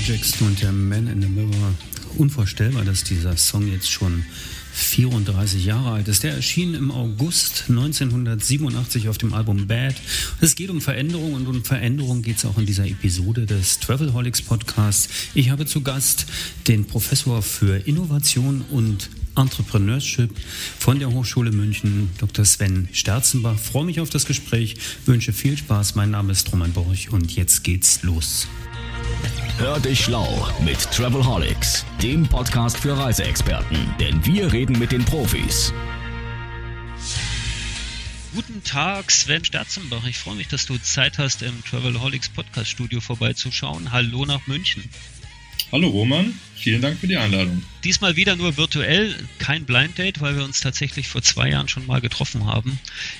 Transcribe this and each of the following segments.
Michael Jackson und der Man in the Mirror. Unvorstellbar, dass dieser Song jetzt schon 34 Jahre alt ist. Der erschien im August 1987 auf dem Album Bad. Es geht um Veränderung und um Veränderung geht es auch in dieser Episode des Travelholics Podcasts. Ich habe zu Gast den Professor für Innovation und Entrepreneurship von der Hochschule München, Dr. Sven Sterzenbach. Ich freue mich auf das Gespräch, wünsche viel Spaß. Mein Name ist Roman Borch und jetzt geht's los. Hör dich schlau mit Travelholics, dem Podcast für Reiseexperten, denn wir reden mit den Profis. Guten Tag, Sven Sterzenbach. Ich freue mich, dass du Zeit hast, im Travelholics Podcast Studio vorbeizuschauen. Hallo nach München. Hallo Roman, vielen Dank für die Einladung. Diesmal wieder nur virtuell, kein Blind Date, weil wir uns tatsächlich vor zwei Jahren schon mal getroffen haben.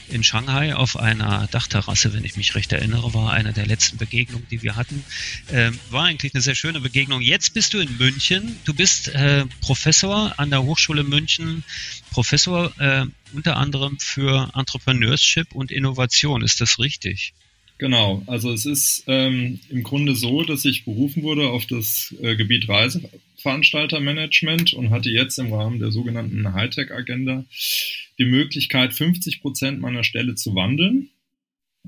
In Shanghai auf einer Dachterrasse, wenn ich mich recht erinnere, war eine der letzten Begegnungen, die wir hatten. Ähm, war eigentlich eine sehr schöne Begegnung. Jetzt bist du in München. Du bist äh, Professor an der Hochschule München, Professor äh, unter anderem für Entrepreneurship und Innovation. Ist das richtig? Genau, also es ist ähm, im Grunde so, dass ich berufen wurde auf das äh, Gebiet Reiseveranstaltermanagement und hatte jetzt im Rahmen der sogenannten Hightech-Agenda die Möglichkeit, 50 Prozent meiner Stelle zu wandeln.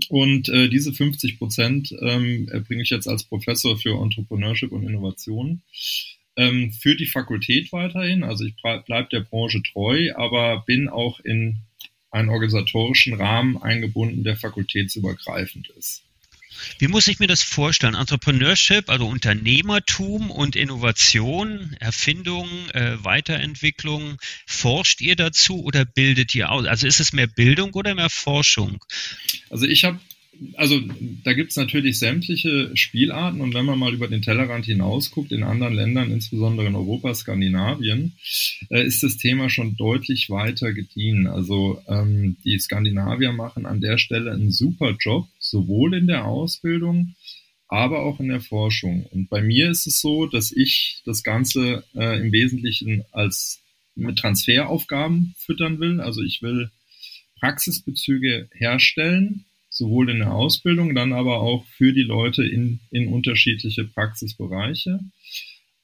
Und äh, diese 50 Prozent ähm, erbringe ich jetzt als Professor für Entrepreneurship und Innovation ähm, für die Fakultät weiterhin. Also ich bleibe der Branche treu, aber bin auch in einen organisatorischen Rahmen eingebunden, der fakultätsübergreifend ist. Wie muss ich mir das vorstellen? Entrepreneurship, also Unternehmertum und Innovation, Erfindung, äh, Weiterentwicklung, forscht ihr dazu oder bildet ihr aus? Also ist es mehr Bildung oder mehr Forschung? Also ich habe also da gibt es natürlich sämtliche Spielarten und wenn man mal über den Tellerrand hinausguckt, in anderen Ländern, insbesondere in Europa, Skandinavien, äh, ist das Thema schon deutlich weiter gediehen. Also ähm, die Skandinavier machen an der Stelle einen super Job, sowohl in der Ausbildung, aber auch in der Forschung. Und bei mir ist es so, dass ich das Ganze äh, im Wesentlichen als mit Transferaufgaben füttern will. Also ich will Praxisbezüge herstellen, sowohl in der Ausbildung, dann aber auch für die Leute in, in unterschiedliche Praxisbereiche.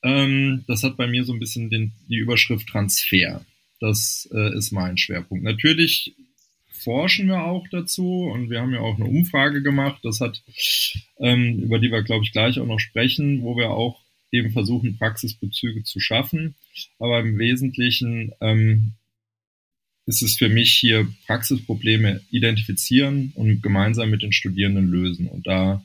Ähm, das hat bei mir so ein bisschen den, die Überschrift Transfer. Das äh, ist mein Schwerpunkt. Natürlich forschen wir auch dazu und wir haben ja auch eine Umfrage gemacht, das hat, ähm, über die wir, glaube ich, gleich auch noch sprechen, wo wir auch eben versuchen, Praxisbezüge zu schaffen. Aber im Wesentlichen ähm, ist es für mich hier Praxisprobleme identifizieren und gemeinsam mit den Studierenden lösen und da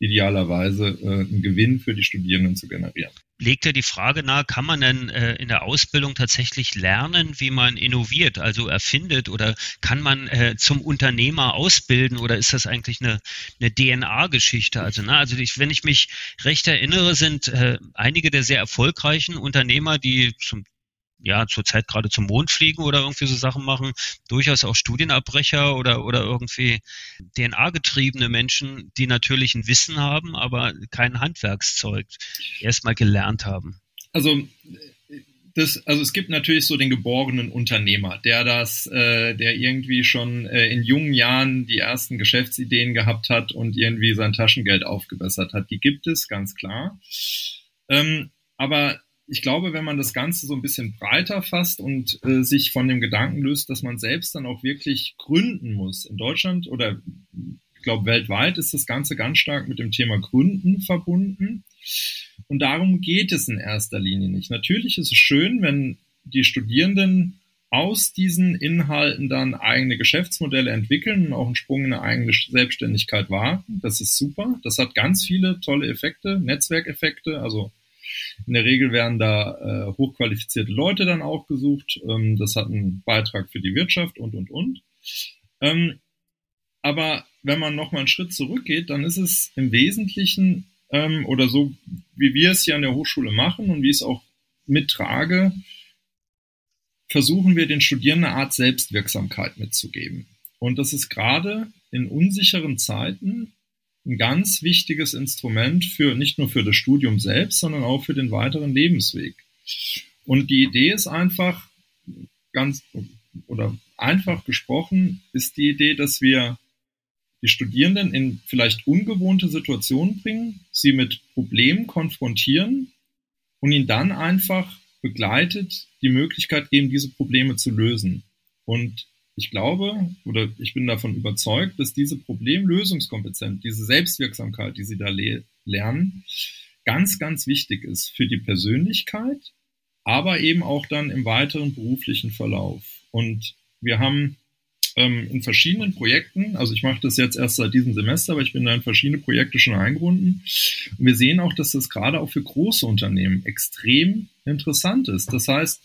idealerweise äh, einen Gewinn für die Studierenden zu generieren. Legt ja die Frage nahe, kann man denn äh, in der Ausbildung tatsächlich lernen, wie man innoviert, also erfindet oder kann man äh, zum Unternehmer ausbilden oder ist das eigentlich eine, eine DNA-Geschichte? Also, na, also ich, wenn ich mich recht erinnere, sind äh, einige der sehr erfolgreichen Unternehmer, die zum ja zurzeit gerade zum Mond fliegen oder irgendwie so Sachen machen, durchaus auch Studienabbrecher oder, oder irgendwie DNA-getriebene Menschen, die natürlich ein Wissen haben, aber kein Handwerkszeug erstmal gelernt haben. Also das, also es gibt natürlich so den geborenen Unternehmer, der das, äh, der irgendwie schon äh, in jungen Jahren die ersten Geschäftsideen gehabt hat und irgendwie sein Taschengeld aufgebessert hat. Die gibt es, ganz klar. Ähm, aber ich glaube, wenn man das Ganze so ein bisschen breiter fasst und äh, sich von dem Gedanken löst, dass man selbst dann auch wirklich gründen muss. In Deutschland oder ich glaube weltweit ist das Ganze ganz stark mit dem Thema Gründen verbunden. Und darum geht es in erster Linie nicht. Natürlich ist es schön, wenn die Studierenden aus diesen Inhalten dann eigene Geschäftsmodelle entwickeln und auch einen Sprung in eine eigene Selbstständigkeit wagen. Das ist super. Das hat ganz viele tolle Effekte, Netzwerkeffekte, also in der Regel werden da äh, hochqualifizierte Leute dann auch gesucht. Ähm, das hat einen Beitrag für die Wirtschaft und, und, und. Ähm, aber wenn man nochmal einen Schritt zurückgeht, dann ist es im Wesentlichen ähm, oder so, wie wir es hier an der Hochschule machen und wie ich es auch mittrage, versuchen wir den Studierenden eine Art Selbstwirksamkeit mitzugeben. Und das ist gerade in unsicheren Zeiten ein ganz wichtiges Instrument für nicht nur für das Studium selbst, sondern auch für den weiteren Lebensweg. Und die Idee ist einfach ganz oder einfach gesprochen ist die Idee, dass wir die Studierenden in vielleicht ungewohnte Situationen bringen, sie mit Problemen konfrontieren und ihnen dann einfach begleitet die Möglichkeit geben, diese Probleme zu lösen. Und ich glaube oder ich bin davon überzeugt, dass diese Problemlösungskompetenz, diese Selbstwirksamkeit, die sie da le lernen, ganz, ganz wichtig ist für die Persönlichkeit, aber eben auch dann im weiteren beruflichen Verlauf. Und wir haben ähm, in verschiedenen Projekten, also ich mache das jetzt erst seit diesem Semester, aber ich bin da in verschiedene Projekte schon eingebunden. Und wir sehen auch, dass das gerade auch für große Unternehmen extrem interessant ist. Das heißt,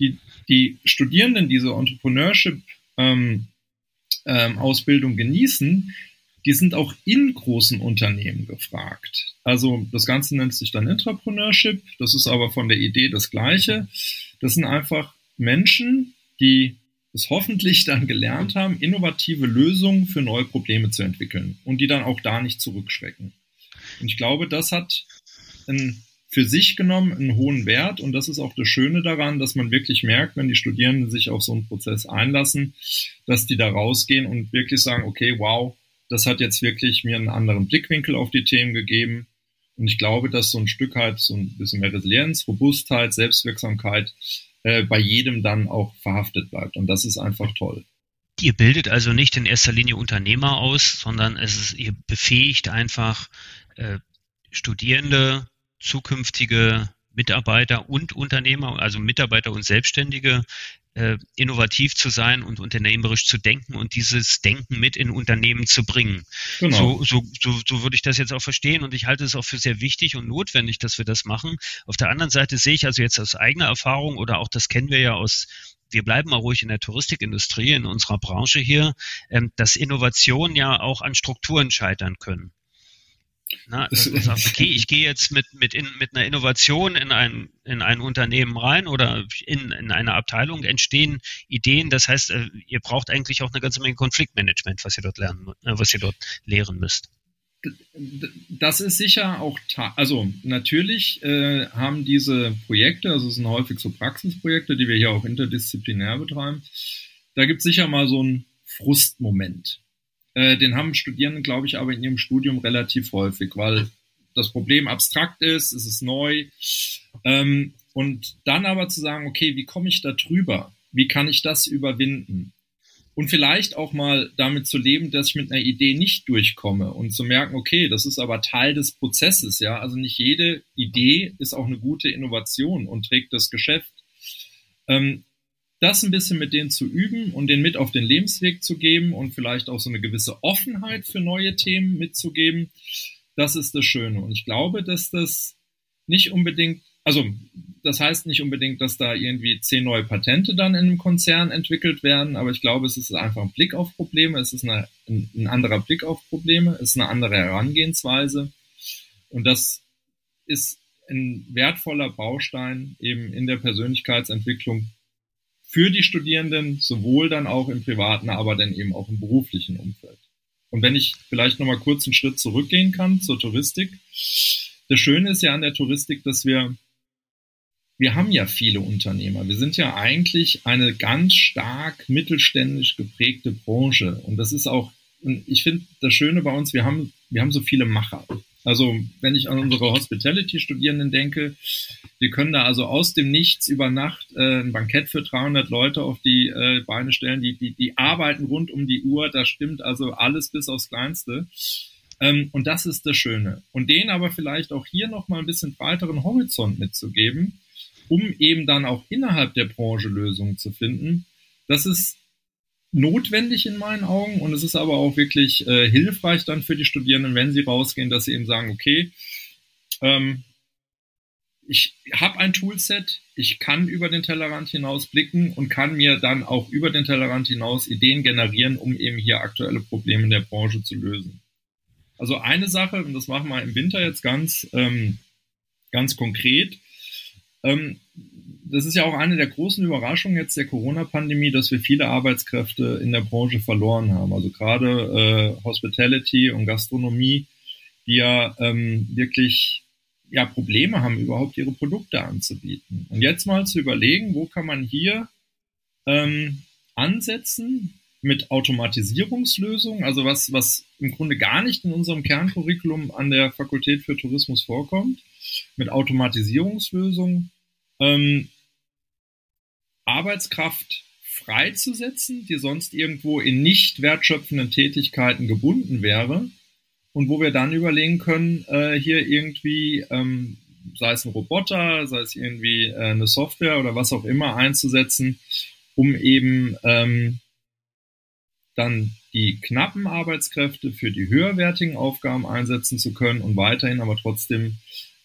die, die Studierenden diese Entrepreneurship ähm, ähm, Ausbildung genießen, die sind auch in großen Unternehmen gefragt. Also das Ganze nennt sich dann Intrapreneurship, das ist aber von der Idee das gleiche. Das sind einfach Menschen, die es hoffentlich dann gelernt haben, innovative Lösungen für neue Probleme zu entwickeln und die dann auch da nicht zurückschrecken. Und ich glaube, das hat einen, für sich genommen einen hohen Wert und das ist auch das Schöne daran, dass man wirklich merkt, wenn die Studierenden sich auf so einen Prozess einlassen, dass die da rausgehen und wirklich sagen, okay, wow, das hat jetzt wirklich mir einen anderen Blickwinkel auf die Themen gegeben. Und ich glaube, dass so ein Stück halt so ein bisschen mehr Resilienz, Robustheit, Selbstwirksamkeit äh, bei jedem dann auch verhaftet bleibt. Und das ist einfach toll. Ihr bildet also nicht in erster Linie Unternehmer aus, sondern es ist, ihr befähigt einfach äh, Studierende, zukünftige Mitarbeiter und Unternehmer, also Mitarbeiter und Selbstständige, äh, innovativ zu sein und unternehmerisch zu denken und dieses Denken mit in Unternehmen zu bringen. Genau. So, so, so, so würde ich das jetzt auch verstehen und ich halte es auch für sehr wichtig und notwendig, dass wir das machen. Auf der anderen Seite sehe ich also jetzt aus eigener Erfahrung oder auch das kennen wir ja aus wir bleiben mal ruhig in der Touristikindustrie, in unserer Branche hier, ähm, dass Innovationen ja auch an Strukturen scheitern können. Na, dass man sagt, okay, ich gehe jetzt mit, mit, in, mit einer Innovation in ein, in ein Unternehmen rein oder in, in eine Abteilung entstehen Ideen. Das heißt, äh, ihr braucht eigentlich auch eine ganze Menge Konfliktmanagement, was ihr dort lernen, äh, was ihr dort lehren müsst. Das ist sicher auch, also natürlich äh, haben diese Projekte, also es sind häufig so Praxisprojekte, die wir hier auch interdisziplinär betreiben, da gibt es sicher mal so einen Frustmoment. Äh, den haben Studierende, glaube ich, aber in ihrem Studium relativ häufig, weil das Problem abstrakt ist, es ist neu. Ähm, und dann aber zu sagen, okay, wie komme ich da drüber? Wie kann ich das überwinden? Und vielleicht auch mal damit zu leben, dass ich mit einer Idee nicht durchkomme und zu merken, okay, das ist aber Teil des Prozesses, ja. Also nicht jede Idee ist auch eine gute Innovation und trägt das Geschäft. Ähm, das ein bisschen mit denen zu üben und den mit auf den Lebensweg zu geben und vielleicht auch so eine gewisse Offenheit für neue Themen mitzugeben, das ist das Schöne. Und ich glaube, dass das nicht unbedingt, also das heißt nicht unbedingt, dass da irgendwie zehn neue Patente dann in einem Konzern entwickelt werden, aber ich glaube, es ist einfach ein Blick auf Probleme, es ist eine, ein, ein anderer Blick auf Probleme, es ist eine andere Herangehensweise. Und das ist ein wertvoller Baustein eben in der Persönlichkeitsentwicklung für die Studierenden, sowohl dann auch im privaten, aber dann eben auch im beruflichen Umfeld. Und wenn ich vielleicht nochmal kurz einen Schritt zurückgehen kann zur Touristik. Das Schöne ist ja an der Touristik, dass wir, wir haben ja viele Unternehmer. Wir sind ja eigentlich eine ganz stark mittelständisch geprägte Branche. Und das ist auch, ich finde das Schöne bei uns, wir haben, wir haben so viele Macher. Also wenn ich an unsere Hospitality-Studierenden denke, die können da also aus dem Nichts über Nacht äh, ein Bankett für 300 Leute auf die äh, Beine stellen. Die, die, die arbeiten rund um die Uhr, da stimmt also alles bis aufs Kleinste. Ähm, und das ist das Schöne. Und denen aber vielleicht auch hier nochmal ein bisschen breiteren Horizont mitzugeben, um eben dann auch innerhalb der Branche Lösungen zu finden. Das ist notwendig in meinen Augen und es ist aber auch wirklich äh, hilfreich dann für die Studierenden, wenn sie rausgehen, dass sie eben sagen, okay, ähm, ich habe ein Toolset, ich kann über den Tellerrand hinaus blicken und kann mir dann auch über den Tellerrand hinaus Ideen generieren, um eben hier aktuelle Probleme in der Branche zu lösen. Also eine Sache, und das machen wir im Winter jetzt ganz, ähm, ganz konkret, ähm, das ist ja auch eine der großen Überraschungen jetzt der Corona-Pandemie, dass wir viele Arbeitskräfte in der Branche verloren haben. Also gerade äh, Hospitality und Gastronomie, die ja ähm, wirklich ja Probleme haben, überhaupt ihre Produkte anzubieten. Und jetzt mal zu überlegen, wo kann man hier ähm, ansetzen mit Automatisierungslösungen, also was, was im Grunde gar nicht in unserem Kerncurriculum an der Fakultät für Tourismus vorkommt, mit Automatisierungslösungen ähm, Arbeitskraft freizusetzen, die sonst irgendwo in nicht wertschöpfenden Tätigkeiten gebunden wäre und wo wir dann überlegen können, äh, hier irgendwie, ähm, sei es ein Roboter, sei es irgendwie äh, eine Software oder was auch immer einzusetzen, um eben ähm, dann die knappen Arbeitskräfte für die höherwertigen Aufgaben einsetzen zu können und weiterhin aber trotzdem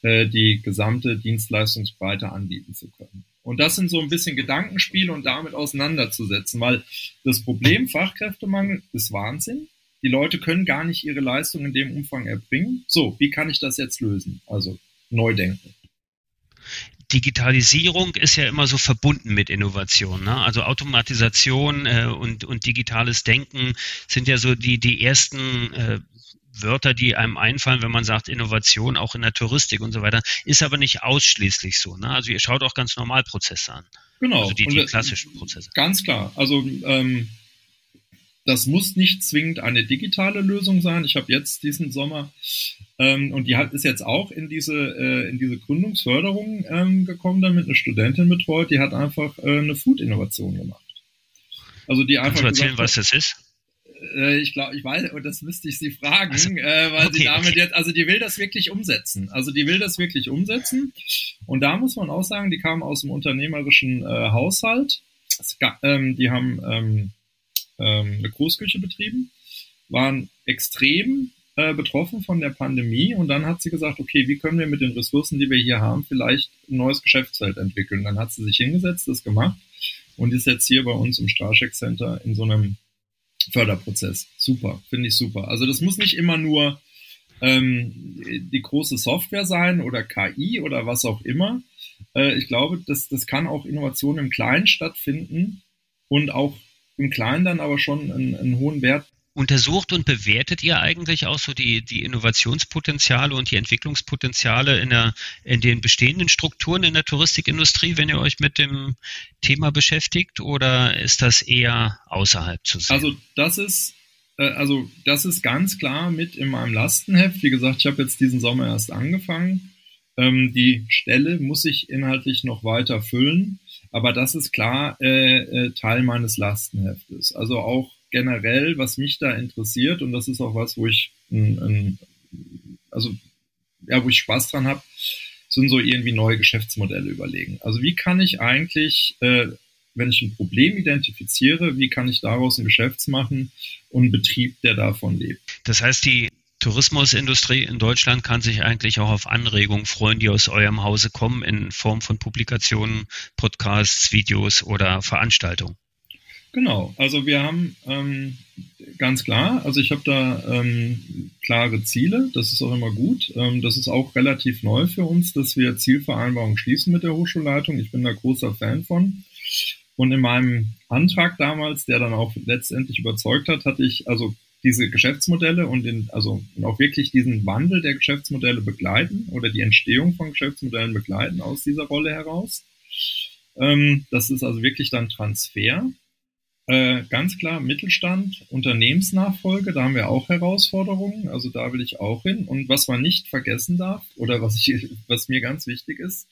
äh, die gesamte Dienstleistungsbreite anbieten zu können. Und das sind so ein bisschen Gedankenspiele und damit auseinanderzusetzen, weil das Problem Fachkräftemangel ist Wahnsinn. Die Leute können gar nicht ihre Leistung in dem Umfang erbringen. So, wie kann ich das jetzt lösen? Also neu denken. Digitalisierung ist ja immer so verbunden mit Innovation. Ne? Also Automatisation äh, und, und digitales Denken sind ja so die, die ersten äh, Wörter, die einem einfallen, wenn man sagt Innovation, auch in der Touristik und so weiter, ist aber nicht ausschließlich so. Ne? Also ihr schaut auch ganz normal Prozesse an. Genau. Also die, die klassischen Prozesse. Ganz klar. Also ähm, das muss nicht zwingend eine digitale Lösung sein. Ich habe jetzt diesen Sommer ähm, und die hat ist jetzt auch in diese äh, in diese Gründungsförderung ähm, gekommen, damit eine Studentin betreut. Die hat einfach äh, eine Food-Innovation gemacht. Also die einfach. Kannst du erzählen, was das ist? Äh, ich glaube, ich weiß, und das müsste ich sie fragen, also, äh, weil okay, sie damit okay. jetzt, also die will das wirklich umsetzen. Also die will das wirklich umsetzen. Und da muss man auch sagen, die kam aus dem unternehmerischen äh, Haushalt. Gab, ähm, die haben ähm, ähm, eine Großküche betrieben, waren extrem äh, betroffen von der Pandemie und dann hat sie gesagt, okay, wie können wir mit den Ressourcen, die wir hier haben, vielleicht ein neues Geschäftsfeld entwickeln. Dann hat sie sich hingesetzt, das gemacht und ist jetzt hier bei uns im Straschek Center in so einem Förderprozess. Super, finde ich super. Also das muss nicht immer nur ähm, die große Software sein oder KI oder was auch immer. Äh, ich glaube, das, das kann auch Innovation im Kleinen stattfinden und auch im Kleinen dann aber schon einen, einen hohen Wert Untersucht und bewertet ihr eigentlich auch so die, die Innovationspotenziale und die Entwicklungspotenziale in, der, in den bestehenden Strukturen in der Touristikindustrie, wenn ihr euch mit dem Thema beschäftigt, oder ist das eher außerhalb zu sehen? Also das ist äh, also das ist ganz klar mit in meinem Lastenheft. Wie gesagt, ich habe jetzt diesen Sommer erst angefangen. Ähm, die Stelle muss ich inhaltlich noch weiter füllen, aber das ist klar äh, äh, Teil meines Lastenheftes. Also auch generell, was mich da interessiert, und das ist auch was, wo ich, ein, ein, also ja, wo ich Spaß dran habe, sind so irgendwie neue Geschäftsmodelle überlegen. Also wie kann ich eigentlich, äh, wenn ich ein Problem identifiziere, wie kann ich daraus ein Geschäfts machen und einen Betrieb, der davon lebt? Das heißt, die Tourismusindustrie in Deutschland kann sich eigentlich auch auf Anregungen freuen, die aus eurem Hause kommen in Form von Publikationen, Podcasts, Videos oder Veranstaltungen. Genau, also wir haben ähm, ganz klar, also ich habe da ähm, klare Ziele, das ist auch immer gut. Ähm, das ist auch relativ neu für uns, dass wir Zielvereinbarungen schließen mit der Hochschulleitung. Ich bin da großer Fan von. Und in meinem Antrag damals, der dann auch letztendlich überzeugt hat, hatte ich also diese Geschäftsmodelle und den, also auch wirklich diesen Wandel der Geschäftsmodelle begleiten oder die Entstehung von Geschäftsmodellen begleiten aus dieser Rolle heraus. Ähm, das ist also wirklich dann Transfer. Äh, ganz klar Mittelstand, Unternehmensnachfolge, da haben wir auch Herausforderungen, also da will ich auch hin. Und was man nicht vergessen darf, oder was, ich, was mir ganz wichtig ist,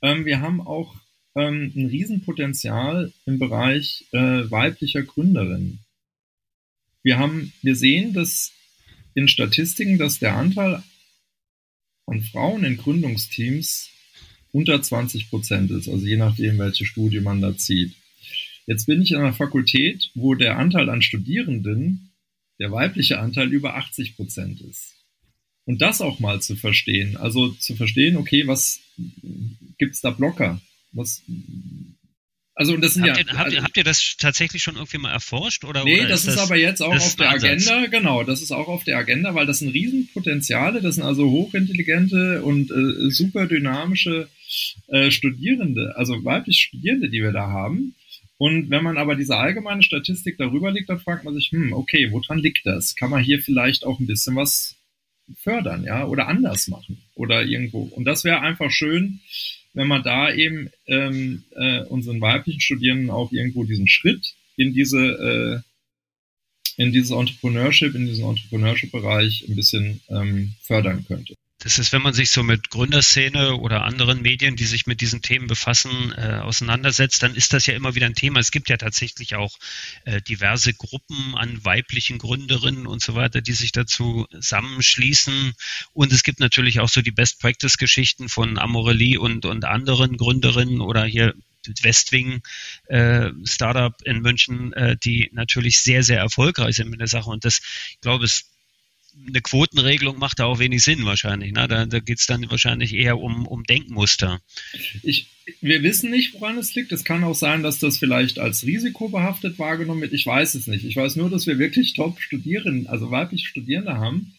ähm, wir haben auch ähm, ein Riesenpotenzial im Bereich äh, weiblicher Gründerinnen. Wir haben, wir sehen, dass in Statistiken, dass der Anteil an Frauen in Gründungsteams unter 20 Prozent ist, also je nachdem, welche Studie man da zieht. Jetzt bin ich an einer Fakultät, wo der Anteil an Studierenden, der weibliche Anteil über 80 Prozent ist. Und das auch mal zu verstehen, also zu verstehen, okay, was gibt's da Blocker? Was, also das sind habt ja. Ihr, habt, also, habt, ihr das tatsächlich schon irgendwie mal erforscht oder? Nee, oder das ist, das, aber jetzt auch auf der Agenda. Genau, das ist auch auf der Agenda, weil das sind Riesenpotenziale. Das sind also hochintelligente und äh, super dynamische äh, Studierende, also weibliche Studierende, die wir da haben. Und wenn man aber diese allgemeine Statistik darüber liegt, dann fragt man sich, hm, okay, woran liegt das? Kann man hier vielleicht auch ein bisschen was fördern, ja, oder anders machen oder irgendwo. Und das wäre einfach schön, wenn man da eben ähm, äh, unseren weiblichen Studierenden auch irgendwo diesen Schritt in diese in dieses Entrepreneurship, in diesen Entrepreneurship-Bereich ein bisschen ähm, fördern könnte. Das ist, wenn man sich so mit Gründerszene oder anderen Medien, die sich mit diesen Themen befassen, äh, auseinandersetzt, dann ist das ja immer wieder ein Thema. Es gibt ja tatsächlich auch äh, diverse Gruppen an weiblichen Gründerinnen und so weiter, die sich dazu zusammenschließen. Und es gibt natürlich auch so die Best-Practice-Geschichten von Amorelie und, und anderen Gründerinnen oder hier Westwing äh, Startup in München, äh, die natürlich sehr, sehr erfolgreich sind mit der Sache. Und das, ich glaube, es eine Quotenregelung macht da auch wenig Sinn wahrscheinlich. Ne? Da, da geht es dann wahrscheinlich eher um, um Denkmuster. Ich, wir wissen nicht, woran es liegt. Es kann auch sein, dass das vielleicht als risikobehaftet wahrgenommen wird. Ich weiß es nicht. Ich weiß nur, dass wir wirklich Top-Studierenden, also weibliche Studierende haben.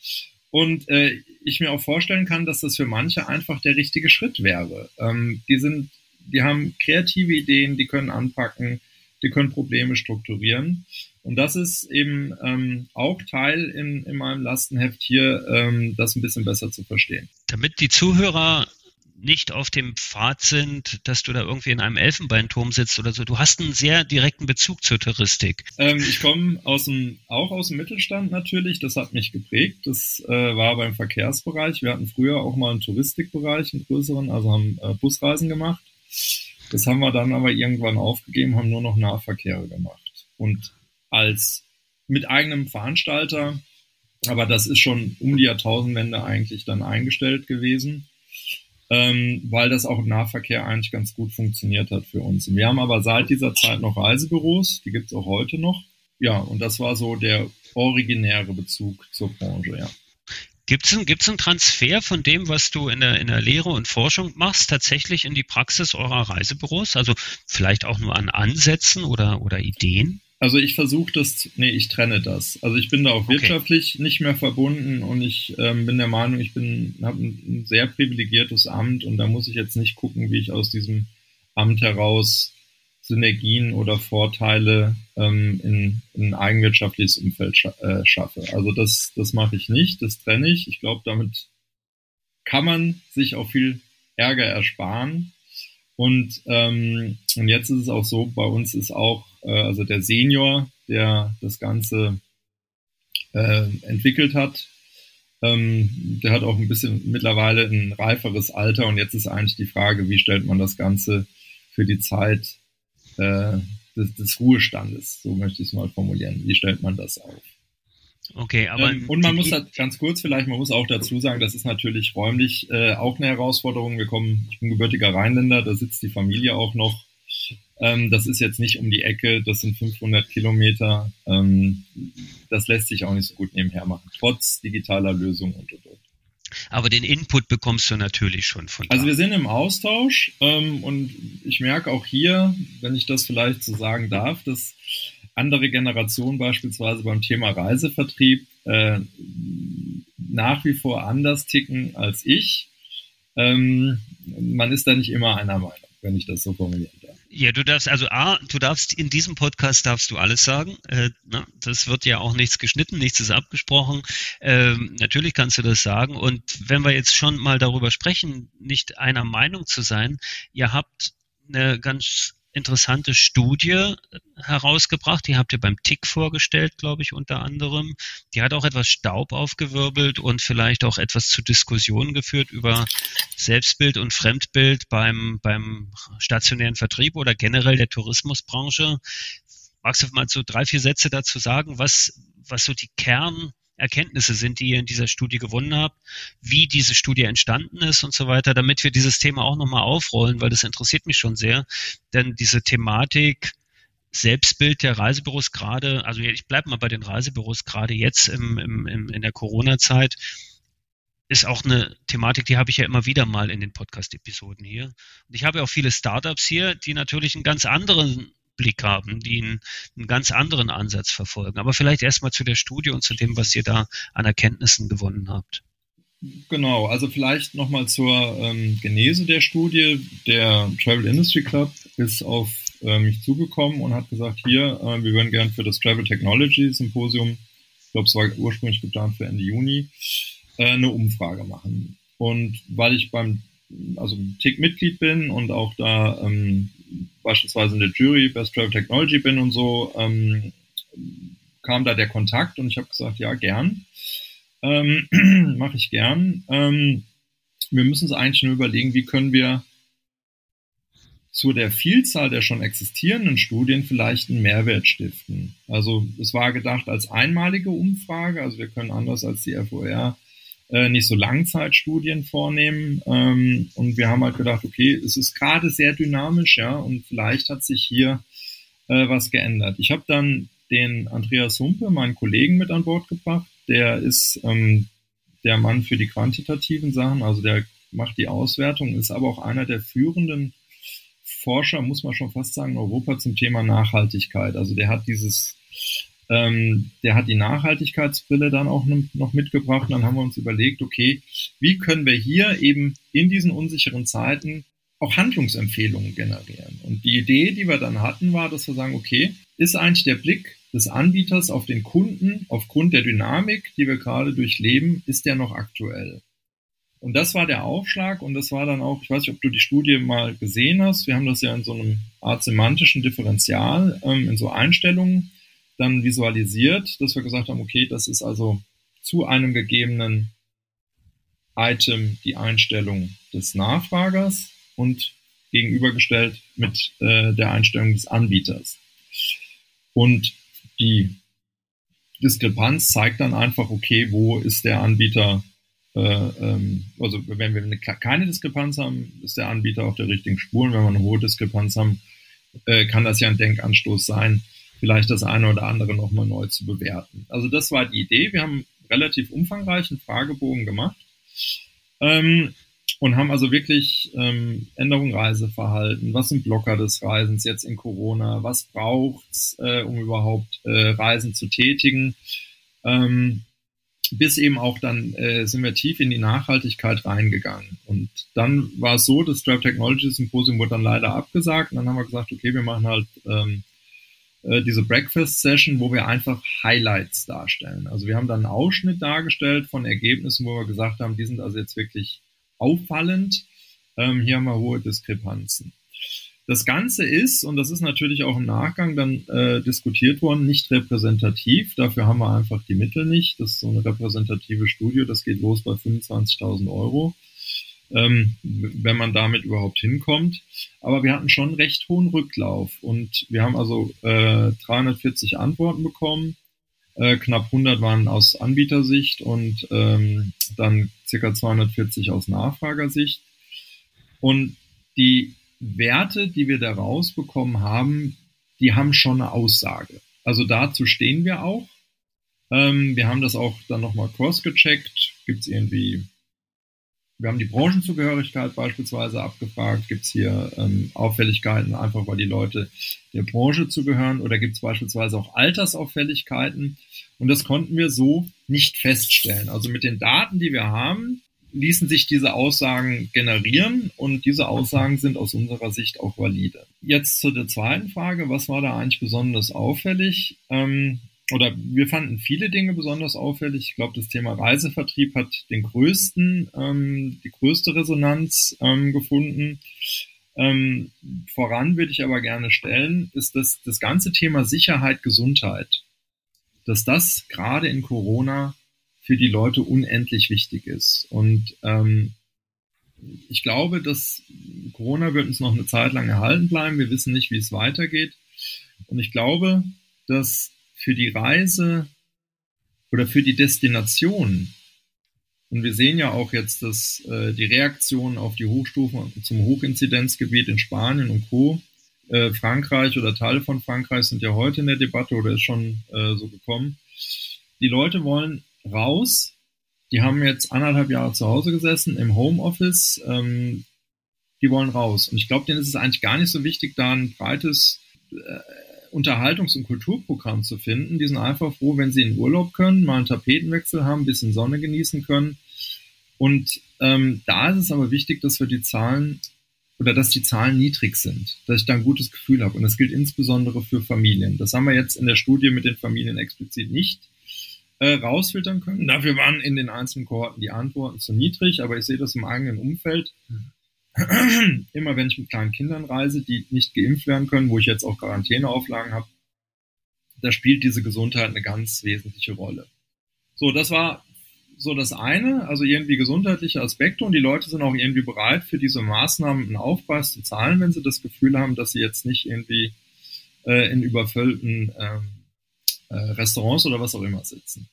Und äh, ich mir auch vorstellen kann, dass das für manche einfach der richtige Schritt wäre. Ähm, die sind die haben kreative Ideen, die können anpacken, die können Probleme strukturieren. Und das ist eben ähm, auch Teil in, in meinem Lastenheft hier, ähm, das ein bisschen besser zu verstehen. Damit die Zuhörer nicht auf dem Pfad sind, dass du da irgendwie in einem Elfenbeinturm sitzt oder so. Du hast einen sehr direkten Bezug zur Touristik. Ähm, ich komme aus dem, auch aus dem Mittelstand natürlich. Das hat mich geprägt. Das äh, war beim Verkehrsbereich. Wir hatten früher auch mal einen Touristikbereich, einen größeren, also haben äh, Busreisen gemacht. Das haben wir dann aber irgendwann aufgegeben, haben nur noch Nahverkehre gemacht. Und als mit eigenem Veranstalter, aber das ist schon um die Jahrtausendwende eigentlich dann eingestellt gewesen, ähm, weil das auch im Nahverkehr eigentlich ganz gut funktioniert hat für uns. Wir haben aber seit dieser Zeit noch Reisebüros, die gibt es auch heute noch. Ja, und das war so der originäre Bezug zur Branche, ja. Gibt es einen, gibt's einen Transfer von dem, was du in der, in der Lehre und Forschung machst, tatsächlich in die Praxis eurer Reisebüros? Also vielleicht auch nur an Ansätzen oder, oder Ideen? Also ich versuche das, nee, ich trenne das. Also ich bin da auch wirtschaftlich okay. nicht mehr verbunden und ich ähm, bin der Meinung, ich bin habe ein, ein sehr privilegiertes Amt und da muss ich jetzt nicht gucken, wie ich aus diesem Amt heraus Synergien oder Vorteile ähm, in, in ein eigenwirtschaftliches Umfeld scha äh, schaffe. Also das, das mache ich nicht, das trenne ich. Ich glaube, damit kann man sich auch viel Ärger ersparen. Und, ähm, und jetzt ist es auch so, bei uns ist auch, äh, also der Senior, der das Ganze äh, entwickelt hat, ähm, der hat auch ein bisschen mittlerweile ein reiferes Alter und jetzt ist eigentlich die Frage, wie stellt man das Ganze für die Zeit äh, des, des Ruhestandes, so möchte ich es mal formulieren. Wie stellt man das auf? Okay, aber. Ähm, und man muss halt ganz kurz vielleicht, man muss auch dazu sagen, das ist natürlich räumlich äh, auch eine Herausforderung. Wir kommen, ich bin gebürtiger Rheinländer, da sitzt die Familie auch noch. Ähm, das ist jetzt nicht um die Ecke, das sind 500 Kilometer. Ähm, das lässt sich auch nicht so gut nebenher machen, trotz digitaler Lösungen und und und. Aber den Input bekommst du natürlich schon von da. Also wir sind im Austausch ähm, und ich merke auch hier, wenn ich das vielleicht so sagen darf, dass andere Generationen beispielsweise beim Thema Reisevertrieb äh, nach wie vor anders ticken als ich. Ähm, man ist da nicht immer einer Meinung, wenn ich das so formulieren darf. Ja, du darfst, also A, du darfst in diesem Podcast darfst du alles sagen. Äh, na, das wird ja auch nichts geschnitten, nichts ist abgesprochen. Ähm, natürlich kannst du das sagen. Und wenn wir jetzt schon mal darüber sprechen, nicht einer Meinung zu sein, ihr habt eine ganz interessante Studie herausgebracht. Die habt ihr beim TIC vorgestellt, glaube ich, unter anderem. Die hat auch etwas Staub aufgewirbelt und vielleicht auch etwas zu Diskussionen geführt über Selbstbild und Fremdbild beim, beim stationären Vertrieb oder generell der Tourismusbranche. Magst du mal so drei, vier Sätze dazu sagen, was, was so die Kern Erkenntnisse sind, die ihr in dieser Studie gewonnen habt, wie diese Studie entstanden ist und so weiter, damit wir dieses Thema auch nochmal aufrollen, weil das interessiert mich schon sehr. Denn diese Thematik Selbstbild der Reisebüros gerade, also ich bleibe mal bei den Reisebüros gerade jetzt im, im, im, in der Corona-Zeit, ist auch eine Thematik, die habe ich ja immer wieder mal in den Podcast-Episoden hier. Und ich habe ja auch viele Startups hier, die natürlich einen ganz anderen Blick haben, die einen, einen ganz anderen Ansatz verfolgen. Aber vielleicht erstmal zu der Studie und zu dem, was ihr da an Erkenntnissen gewonnen habt. Genau, also vielleicht nochmal zur ähm, Genese der Studie. Der Travel Industry Club ist auf äh, mich zugekommen und hat gesagt, hier, äh, wir würden gern für das Travel Technology Symposium, ich glaube, es war ursprünglich geplant für Ende Juni, äh, eine Umfrage machen. Und weil ich beim also TIC-Mitglied bin und auch da ähm, beispielsweise in der Jury Best Travel Technology bin und so, ähm, kam da der Kontakt und ich habe gesagt, ja, gern. Ähm, Mache ich gern. Ähm, wir müssen uns eigentlich nur überlegen, wie können wir zu der Vielzahl der schon existierenden Studien vielleicht einen Mehrwert stiften. Also es war gedacht als einmalige Umfrage, also wir können anders als die FOR äh, nicht so Langzeitstudien vornehmen. Ähm, und wir haben halt gedacht, okay, es ist gerade sehr dynamisch, ja, und vielleicht hat sich hier äh, was geändert. Ich habe dann den Andreas Humpe, meinen Kollegen, mit an Bord gebracht. Der ist ähm, der Mann für die quantitativen Sachen, also der macht die Auswertung, ist aber auch einer der führenden Forscher, muss man schon fast sagen, in Europa zum Thema Nachhaltigkeit. Also der hat dieses, ähm, der hat die Nachhaltigkeitsbrille dann auch noch mitgebracht. Und dann haben wir uns überlegt, okay, wie können wir hier eben in diesen unsicheren Zeiten auch Handlungsempfehlungen generieren. Und die Idee, die wir dann hatten, war, dass wir sagen, okay, ist eigentlich der Blick des Anbieters auf den Kunden aufgrund der Dynamik, die wir gerade durchleben, ist der noch aktuell? Und das war der Aufschlag und das war dann auch, ich weiß nicht, ob du die Studie mal gesehen hast, wir haben das ja in so einem Art semantischen Differential, ähm, in so Einstellungen dann visualisiert, dass wir gesagt haben, okay, das ist also zu einem gegebenen Item die Einstellung des Nachfragers und gegenübergestellt mit äh, der Einstellung des Anbieters. Und die Diskrepanz zeigt dann einfach, okay, wo ist der Anbieter äh, ähm, also wenn wir eine, keine Diskrepanz haben, ist der Anbieter auf der richtigen Spur. Und wenn wir eine hohe Diskrepanz haben, äh, kann das ja ein Denkanstoß sein, vielleicht das eine oder andere nochmal neu zu bewerten. Also das war die Idee. Wir haben relativ umfangreichen Fragebogen gemacht ähm, und haben also wirklich ähm, Änderung Reiseverhalten, was sind Blocker des Reisens jetzt in Corona, was braucht's, äh, um überhaupt äh, Reisen zu tätigen. Ähm, bis eben auch dann äh, sind wir tief in die Nachhaltigkeit reingegangen. Und dann war es so, das Stripe Technology Symposium wurde dann leider abgesagt. Und dann haben wir gesagt, okay, wir machen halt ähm, äh, diese Breakfast Session, wo wir einfach Highlights darstellen. Also wir haben dann einen Ausschnitt dargestellt von Ergebnissen, wo wir gesagt haben, die sind also jetzt wirklich auffallend. Ähm, hier haben wir hohe Diskrepanzen. Das Ganze ist, und das ist natürlich auch im Nachgang dann äh, diskutiert worden, nicht repräsentativ. Dafür haben wir einfach die Mittel nicht. Das ist so eine repräsentative Studie, das geht los bei 25.000 Euro, ähm, wenn man damit überhaupt hinkommt. Aber wir hatten schon recht hohen Rücklauf und wir haben also äh, 340 Antworten bekommen. Äh, knapp 100 waren aus Anbietersicht und ähm, dann circa 240 aus Nachfragersicht. Und die Werte, die wir da rausbekommen haben, die haben schon eine Aussage. Also dazu stehen wir auch. Ähm, wir haben das auch dann nochmal cross-gecheckt. Gibt es irgendwie, wir haben die Branchenzugehörigkeit beispielsweise abgefragt. Gibt es hier ähm, Auffälligkeiten, einfach weil die Leute der Branche zugehören? Oder gibt es beispielsweise auch Altersauffälligkeiten? Und das konnten wir so nicht feststellen. Also mit den Daten, die wir haben, ließen sich diese Aussagen generieren und diese Aussagen sind aus unserer Sicht auch valide. Jetzt zu der zweiten Frage, was war da eigentlich besonders auffällig? Ähm, oder wir fanden viele Dinge besonders auffällig. Ich glaube, das Thema Reisevertrieb hat den größten, ähm, die größte Resonanz ähm, gefunden. Ähm, voran würde ich aber gerne stellen, ist das, das ganze Thema Sicherheit, Gesundheit, dass das gerade in Corona für die Leute unendlich wichtig ist. Und ähm, ich glaube, dass Corona wird uns noch eine Zeit lang erhalten bleiben. Wir wissen nicht, wie es weitergeht. Und ich glaube, dass für die Reise oder für die Destination, und wir sehen ja auch jetzt, dass äh, die Reaktion auf die Hochstufen zum Hochinzidenzgebiet in Spanien und Co. Äh, Frankreich oder Teile von Frankreich sind ja heute in der Debatte oder ist schon äh, so gekommen. Die Leute wollen raus. Die haben jetzt anderthalb Jahre zu Hause gesessen im Homeoffice. Ähm, die wollen raus. Und ich glaube, denen ist es eigentlich gar nicht so wichtig, da ein breites äh, Unterhaltungs- und Kulturprogramm zu finden. Die sind einfach froh, wenn sie in Urlaub können, mal einen Tapetenwechsel haben, ein bisschen Sonne genießen können. Und ähm, da ist es aber wichtig, dass wir die Zahlen oder dass die Zahlen niedrig sind, dass ich da ein gutes Gefühl habe. Und das gilt insbesondere für Familien. Das haben wir jetzt in der Studie mit den Familien explizit nicht äh, rausfiltern können. Dafür waren in den einzelnen Kohorten die Antworten zu niedrig, aber ich sehe das im eigenen Umfeld. Immer wenn ich mit kleinen Kindern reise, die nicht geimpft werden können, wo ich jetzt auch Quarantäneauflagen habe, da spielt diese Gesundheit eine ganz wesentliche Rolle. So, das war so das eine, also irgendwie gesundheitliche Aspekte und die Leute sind auch irgendwie bereit, für diese Maßnahmen einen Aufpreis zu zahlen, wenn sie das Gefühl haben, dass sie jetzt nicht irgendwie äh, in überfüllten ähm, äh, Restaurants oder was auch immer sitzen.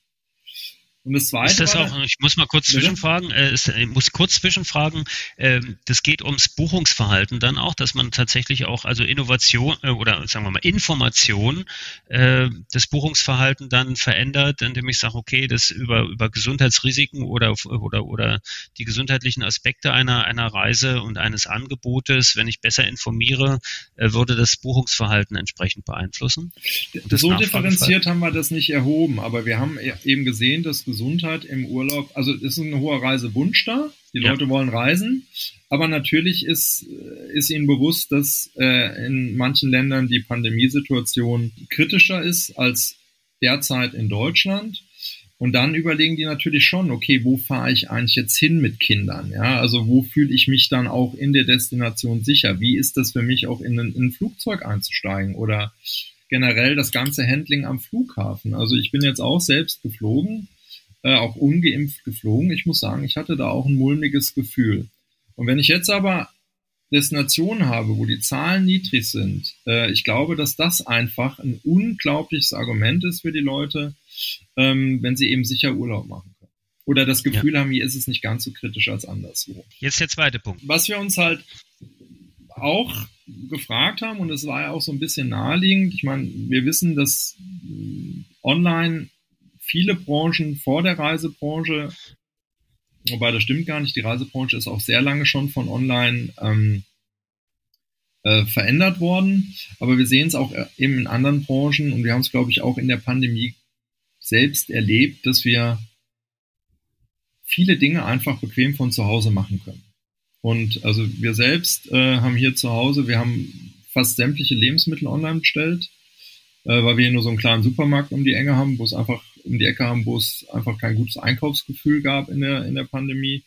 Und das zweite. Ist das auch, ich muss mal kurz bitte? zwischenfragen, äh, ist, ich muss kurz zwischenfragen, äh, das geht ums Buchungsverhalten dann auch, dass man tatsächlich auch, also Innovation äh, oder sagen wir mal Information, äh, das Buchungsverhalten dann verändert, indem ich sage, okay, das über, über Gesundheitsrisiken oder, oder, oder die gesundheitlichen Aspekte einer, einer Reise und eines Angebotes, wenn ich besser informiere, äh, würde das Buchungsverhalten entsprechend beeinflussen. So differenziert haben wir das nicht erhoben, aber wir haben e-, eben gesehen, dass Gesundheit im Urlaub, also ist ein hoher Reisewunsch da. Die ja. Leute wollen reisen. Aber natürlich ist, ist ihnen bewusst, dass äh, in manchen Ländern die Pandemiesituation kritischer ist als derzeit in Deutschland. Und dann überlegen die natürlich schon, okay, wo fahre ich eigentlich jetzt hin mit Kindern? Ja, also wo fühle ich mich dann auch in der Destination sicher? Wie ist das für mich auch in ein, in ein Flugzeug einzusteigen oder generell das ganze Handling am Flughafen? Also ich bin jetzt auch selbst geflogen äh, auch ungeimpft geflogen. Ich muss sagen, ich hatte da auch ein mulmiges Gefühl. Und wenn ich jetzt aber Destinationen habe, wo die Zahlen niedrig sind, äh, ich glaube, dass das einfach ein unglaubliches Argument ist für die Leute, ähm, wenn sie eben sicher Urlaub machen können. Oder das Gefühl ja. haben, hier ist es nicht ganz so kritisch als anderswo. Jetzt der zweite Punkt. Was wir uns halt auch gefragt haben, und es war ja auch so ein bisschen naheliegend, ich meine, wir wissen, dass äh, online viele Branchen vor der Reisebranche, wobei das stimmt gar nicht, die Reisebranche ist auch sehr lange schon von online ähm, äh, verändert worden, aber wir sehen es auch äh, eben in anderen Branchen. Und wir haben es, glaube ich, auch in der Pandemie selbst erlebt, dass wir viele Dinge einfach bequem von zu Hause machen können. Und also wir selbst äh, haben hier zu Hause, wir haben fast sämtliche Lebensmittel online bestellt, äh, weil wir hier nur so einen kleinen Supermarkt um die Enge haben, wo es einfach um die Ecke haben, wo es einfach kein gutes Einkaufsgefühl gab in der, in der Pandemie.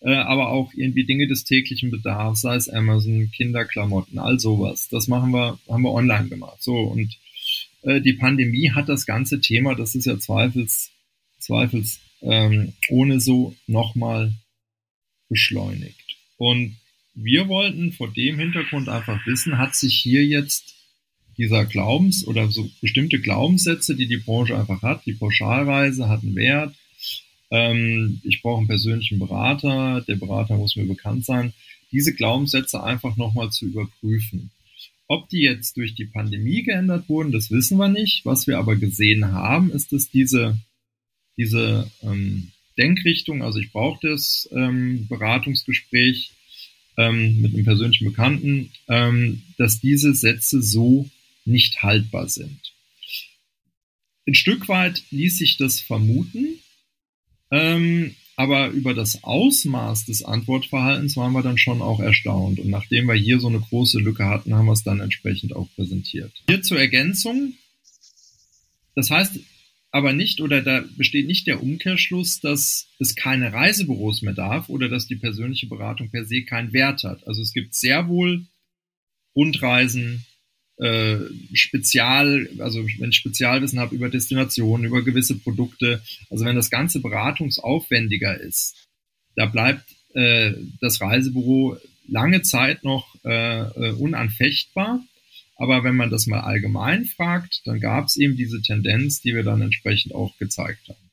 Äh, aber auch irgendwie Dinge des täglichen Bedarfs, sei es Amazon, Kinderklamotten, all sowas. Das machen wir, haben wir online gemacht. So, und äh, die Pandemie hat das ganze Thema, das ist ja zweifels, zweifels ähm, ohne so nochmal beschleunigt. Und wir wollten vor dem Hintergrund einfach wissen, hat sich hier jetzt dieser Glaubens- oder so bestimmte Glaubenssätze, die die Branche einfach hat. Die Pauschalreise hat einen Wert. Ähm, ich brauche einen persönlichen Berater. Der Berater muss mir bekannt sein. Diese Glaubenssätze einfach nochmal zu überprüfen. Ob die jetzt durch die Pandemie geändert wurden, das wissen wir nicht. Was wir aber gesehen haben, ist, dass diese, diese ähm, Denkrichtung, also ich brauche das ähm, Beratungsgespräch ähm, mit einem persönlichen Bekannten, ähm, dass diese Sätze so nicht haltbar sind. Ein Stück weit ließ sich das vermuten, ähm, aber über das Ausmaß des Antwortverhaltens waren wir dann schon auch erstaunt. Und nachdem wir hier so eine große Lücke hatten, haben wir es dann entsprechend auch präsentiert. Hier zur Ergänzung. Das heißt aber nicht oder da besteht nicht der Umkehrschluss, dass es keine Reisebüros mehr darf oder dass die persönliche Beratung per se keinen Wert hat. Also es gibt sehr wohl Rundreisen, äh, Spezial, also wenn ich Spezialwissen habe über Destinationen, über gewisse Produkte, also wenn das Ganze beratungsaufwendiger ist, da bleibt äh, das Reisebüro lange Zeit noch äh, äh unanfechtbar. Aber wenn man das mal allgemein fragt, dann gab es eben diese Tendenz, die wir dann entsprechend auch gezeigt haben.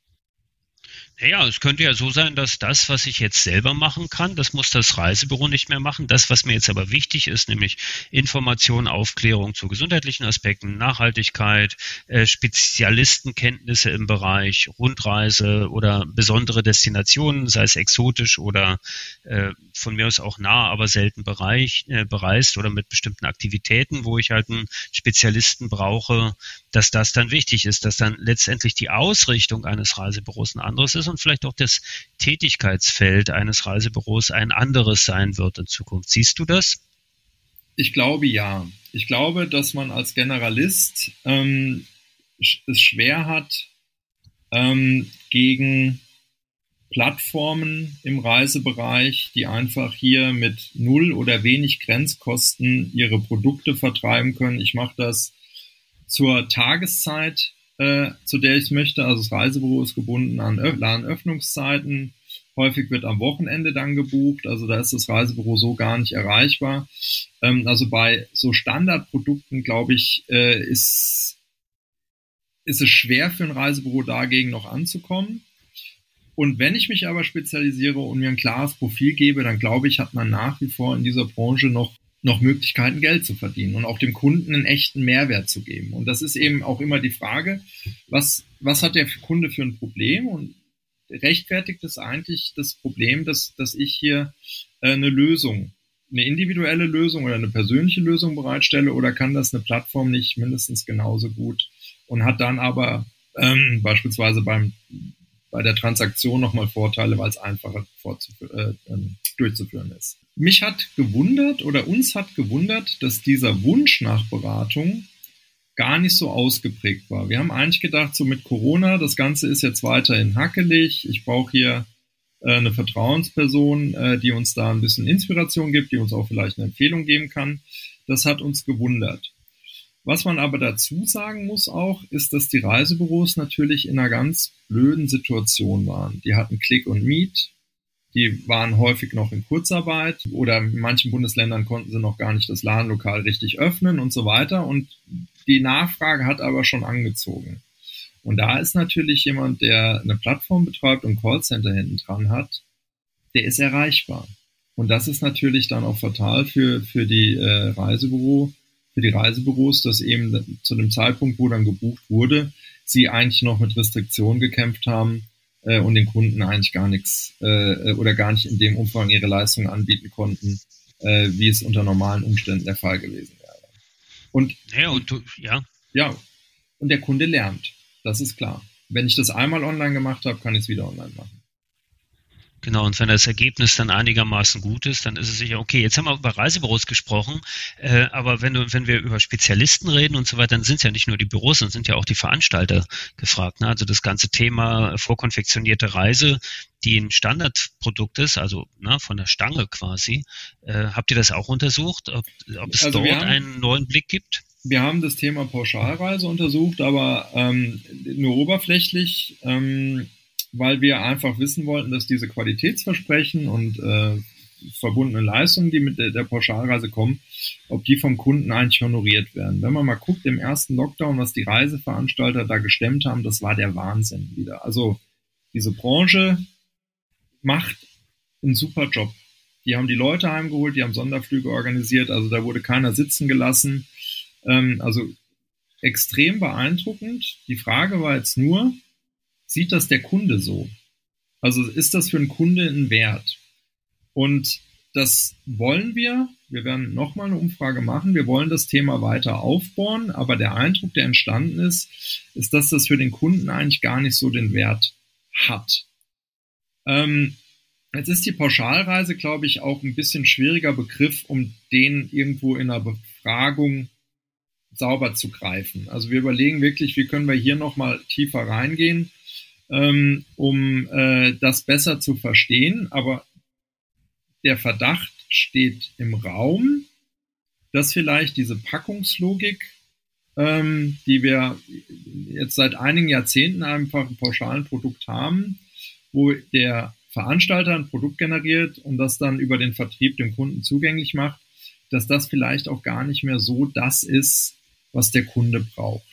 Naja, es könnte ja so sein, dass das, was ich jetzt selber machen kann, das muss das Reisebüro nicht mehr machen. Das, was mir jetzt aber wichtig ist, nämlich Information, Aufklärung zu gesundheitlichen Aspekten, Nachhaltigkeit, äh, Spezialistenkenntnisse im Bereich Rundreise oder besondere Destinationen, sei es exotisch oder äh, von mir aus auch nah, aber selten Bereich, äh, bereist oder mit bestimmten Aktivitäten, wo ich halt einen Spezialisten brauche, dass das dann wichtig ist, dass dann letztendlich die Ausrichtung eines Reisebüros ein anderes ist und vielleicht auch das Tätigkeitsfeld eines Reisebüros ein anderes sein wird in Zukunft. Siehst du das? Ich glaube ja. Ich glaube, dass man als Generalist ähm, es schwer hat, ähm, gegen Plattformen im Reisebereich, die einfach hier mit null oder wenig Grenzkosten ihre Produkte vertreiben können. Ich mache das zur Tageszeit, äh, zu der ich möchte. Also das Reisebüro ist gebunden an Ladenöffnungszeiten. Häufig wird am Wochenende dann gebucht, also da ist das Reisebüro so gar nicht erreichbar. Ähm, also bei so Standardprodukten, glaube ich, äh, ist, ist es schwer für ein Reisebüro dagegen noch anzukommen. Und wenn ich mich aber spezialisiere und mir ein klares Profil gebe, dann glaube ich, hat man nach wie vor in dieser Branche noch noch Möglichkeiten, Geld zu verdienen und auch dem Kunden einen echten Mehrwert zu geben. Und das ist eben auch immer die Frage, was, was hat der Kunde für ein Problem? Und rechtfertigt es eigentlich das Problem, dass, dass ich hier äh, eine Lösung, eine individuelle Lösung oder eine persönliche Lösung bereitstelle oder kann das eine Plattform nicht mindestens genauso gut und hat dann aber ähm, beispielsweise beim bei der Transaktion nochmal Vorteile, weil es einfacher äh, ähm, durchzuführen ist. Mich hat gewundert oder uns hat gewundert, dass dieser Wunsch nach Beratung gar nicht so ausgeprägt war. Wir haben eigentlich gedacht, so mit Corona, das Ganze ist jetzt weiterhin hackelig. Ich brauche hier äh, eine Vertrauensperson, äh, die uns da ein bisschen Inspiration gibt, die uns auch vielleicht eine Empfehlung geben kann. Das hat uns gewundert. Was man aber dazu sagen muss auch, ist, dass die Reisebüros natürlich in einer ganz blöden Situation waren. Die hatten Click und Meet, die waren häufig noch in Kurzarbeit oder in manchen Bundesländern konnten sie noch gar nicht das Ladenlokal richtig öffnen und so weiter. Und die Nachfrage hat aber schon angezogen. Und da ist natürlich jemand, der eine Plattform betreibt und Callcenter hinten dran hat, der ist erreichbar. Und das ist natürlich dann auch fatal für, für die äh, Reisebüro, für die Reisebüros, dass eben zu dem Zeitpunkt, wo dann gebucht wurde, sie eigentlich noch mit Restriktionen gekämpft haben äh, und den Kunden eigentlich gar nichts äh, oder gar nicht in dem Umfang ihre Leistungen anbieten konnten, äh, wie es unter normalen Umständen der Fall gewesen wäre. Und ja, und du, ja. Ja, und der Kunde lernt, das ist klar. Wenn ich das einmal online gemacht habe, kann ich es wieder online machen. Genau, und wenn das Ergebnis dann einigermaßen gut ist, dann ist es sicher okay. Jetzt haben wir über Reisebüros gesprochen, äh, aber wenn, du, wenn wir über Spezialisten reden und so weiter, dann sind es ja nicht nur die Büros, dann sind ja auch die Veranstalter gefragt. Ne? Also das ganze Thema vorkonfektionierte Reise, die ein Standardprodukt ist, also ne, von der Stange quasi. Äh, habt ihr das auch untersucht, ob, ob es also dort haben, einen neuen Blick gibt? Wir haben das Thema Pauschalreise untersucht, aber ähm, nur oberflächlich. Ähm, weil wir einfach wissen wollten, dass diese Qualitätsversprechen und äh, verbundene Leistungen, die mit der, der Pauschalreise kommen, ob die vom Kunden eigentlich honoriert werden. Wenn man mal guckt, im ersten Lockdown, was die Reiseveranstalter da gestemmt haben, das war der Wahnsinn wieder. Also diese Branche macht einen super Job. Die haben die Leute heimgeholt, die haben Sonderflüge organisiert, also da wurde keiner sitzen gelassen. Ähm, also extrem beeindruckend. Die Frage war jetzt nur, sieht das der Kunde so? Also ist das für einen Kunde ein Wert? Und das wollen wir. Wir werden nochmal eine Umfrage machen. Wir wollen das Thema weiter aufbauen. Aber der Eindruck, der entstanden ist, ist, dass das für den Kunden eigentlich gar nicht so den Wert hat. Ähm, jetzt ist die Pauschalreise, glaube ich, auch ein bisschen schwieriger Begriff, um den irgendwo in einer Befragung sauber zu greifen. Also wir überlegen wirklich, wie können wir hier nochmal tiefer reingehen ähm, um äh, das besser zu verstehen. Aber der Verdacht steht im Raum, dass vielleicht diese Packungslogik, ähm, die wir jetzt seit einigen Jahrzehnten einfach im pauschalen Produkt haben, wo der Veranstalter ein Produkt generiert und das dann über den Vertrieb dem Kunden zugänglich macht, dass das vielleicht auch gar nicht mehr so das ist, was der Kunde braucht.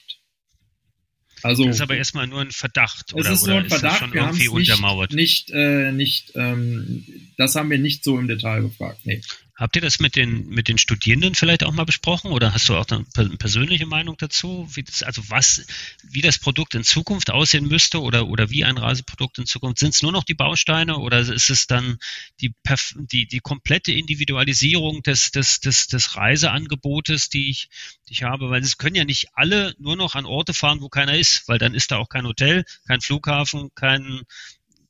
Also, das ist aber erstmal nur ein Verdacht, oder? Es ist nur ein Verdacht, schon wir irgendwie untermauert. Nicht, äh, nicht, ähm, das haben wir nicht so im Detail gefragt. Nee. Habt ihr das mit den, mit den Studierenden vielleicht auch mal besprochen oder hast du auch eine persönliche Meinung dazu? Wie das, also was, wie das Produkt in Zukunft aussehen müsste oder, oder wie ein Reiseprodukt in Zukunft? Sind es nur noch die Bausteine oder ist es dann die, die, die komplette Individualisierung des, des, des, des Reiseangebotes, die ich, die ich habe? Weil es können ja nicht alle nur noch an Orte fahren, wo keiner ist, weil dann ist da auch kein Hotel, kein Flughafen, kein,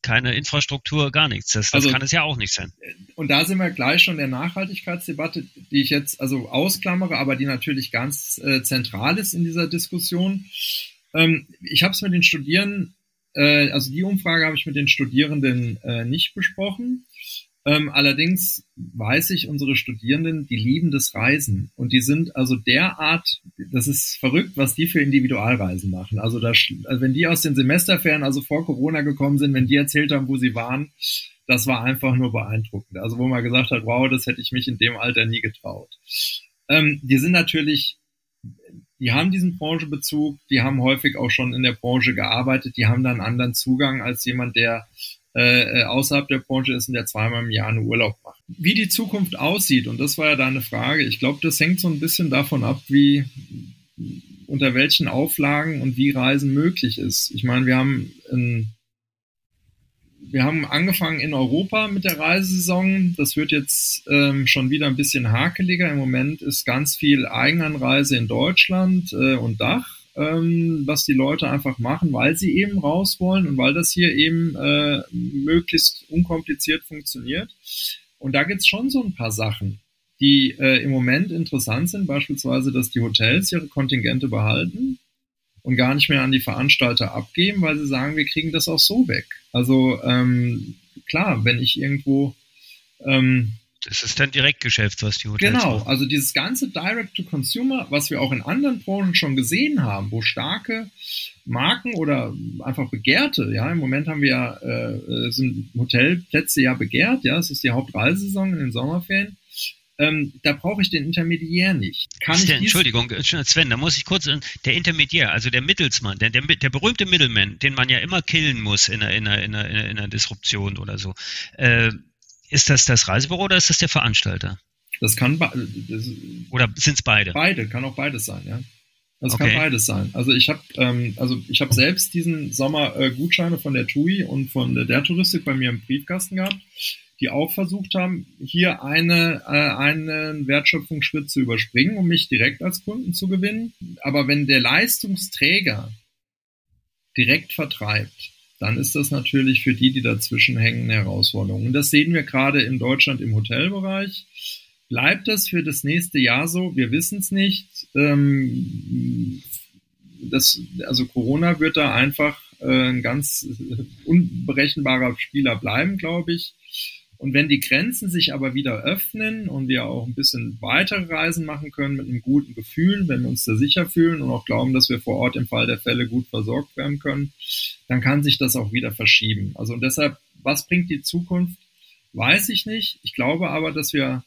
keine Infrastruktur, gar nichts. Das, das also, kann es ja auch nicht sein. Und da sind wir gleich schon der Nachhaltigkeitsdebatte, die ich jetzt also ausklammere, aber die natürlich ganz äh, zentral ist in dieser Diskussion. Ähm, ich habe es mit den Studierenden, äh, also die Umfrage habe ich mit den Studierenden äh, nicht besprochen. Ähm, allerdings weiß ich, unsere Studierenden, die lieben das Reisen und die sind also derart, das ist verrückt, was die für Individualreisen machen. Also, das, also wenn die aus den Semesterferien, also vor Corona gekommen sind, wenn die erzählt haben, wo sie waren, das war einfach nur beeindruckend. Also wo man gesagt hat, wow, das hätte ich mich in dem Alter nie getraut. Ähm, die sind natürlich, die haben diesen Branchebezug, die haben häufig auch schon in der Branche gearbeitet, die haben da einen anderen Zugang als jemand, der äh, außerhalb der Branche ist und der zweimal im Jahr einen Urlaub macht. Wie die Zukunft aussieht, und das war ja deine Frage, ich glaube, das hängt so ein bisschen davon ab, wie unter welchen Auflagen und wie Reisen möglich ist. Ich meine, wir haben ein wir haben angefangen in Europa mit der Reisesaison. Das wird jetzt ähm, schon wieder ein bisschen hakeliger. Im Moment ist ganz viel Eigenanreise in Deutschland äh, und Dach, ähm, was die Leute einfach machen, weil sie eben raus wollen und weil das hier eben äh, möglichst unkompliziert funktioniert. Und da gibt's schon so ein paar Sachen, die äh, im Moment interessant sind, beispielsweise, dass die Hotels ihre Kontingente behalten und gar nicht mehr an die Veranstalter abgeben, weil sie sagen, wir kriegen das auch so weg. Also ähm, klar, wenn ich irgendwo ähm, das ist dann Direktgeschäft, was die Hotels Genau, machen. also dieses ganze Direct-to-Consumer, was wir auch in anderen Branchen schon gesehen haben, wo starke Marken oder einfach begehrte, ja, im Moment haben wir ja, äh, sind Hotelplätze ja begehrt, ja, es ist die Hauptreisesaison in den Sommerferien ähm, da brauche ich den Intermediär nicht. Kann Sven, ich Entschuldigung, äh, Sven, da muss ich kurz, äh, der Intermediär, also der Mittelsmann, der, der, der berühmte Middleman, den man ja immer killen muss in einer, in einer, in einer, in einer Disruption oder so. Äh, ist das das Reisebüro oder ist das der Veranstalter? Das kann das, oder sind es beide? Beide, kann auch beides sein, ja. Das okay. kann beides sein. Also ich habe ähm, also ich habe selbst diesen Sommer äh, Gutscheine von der TUI und von der, der Touristik bei mir im Briefkasten gehabt die auch versucht haben, hier eine, äh, einen Wertschöpfungsschritt zu überspringen, um mich direkt als Kunden zu gewinnen. Aber wenn der Leistungsträger direkt vertreibt, dann ist das natürlich für die, die dazwischen hängen, eine Herausforderung. Und das sehen wir gerade in Deutschland im Hotelbereich. Bleibt das für das nächste Jahr so? Wir wissen es nicht. Ähm, das, also Corona wird da einfach äh, ein ganz unberechenbarer Spieler bleiben, glaube ich. Und wenn die Grenzen sich aber wieder öffnen und wir auch ein bisschen weitere Reisen machen können mit einem guten Gefühl, wenn wir uns da sicher fühlen und auch glauben, dass wir vor Ort im Fall der Fälle gut versorgt werden können, dann kann sich das auch wieder verschieben. Also und deshalb, was bringt die Zukunft? Weiß ich nicht. Ich glaube aber, dass wir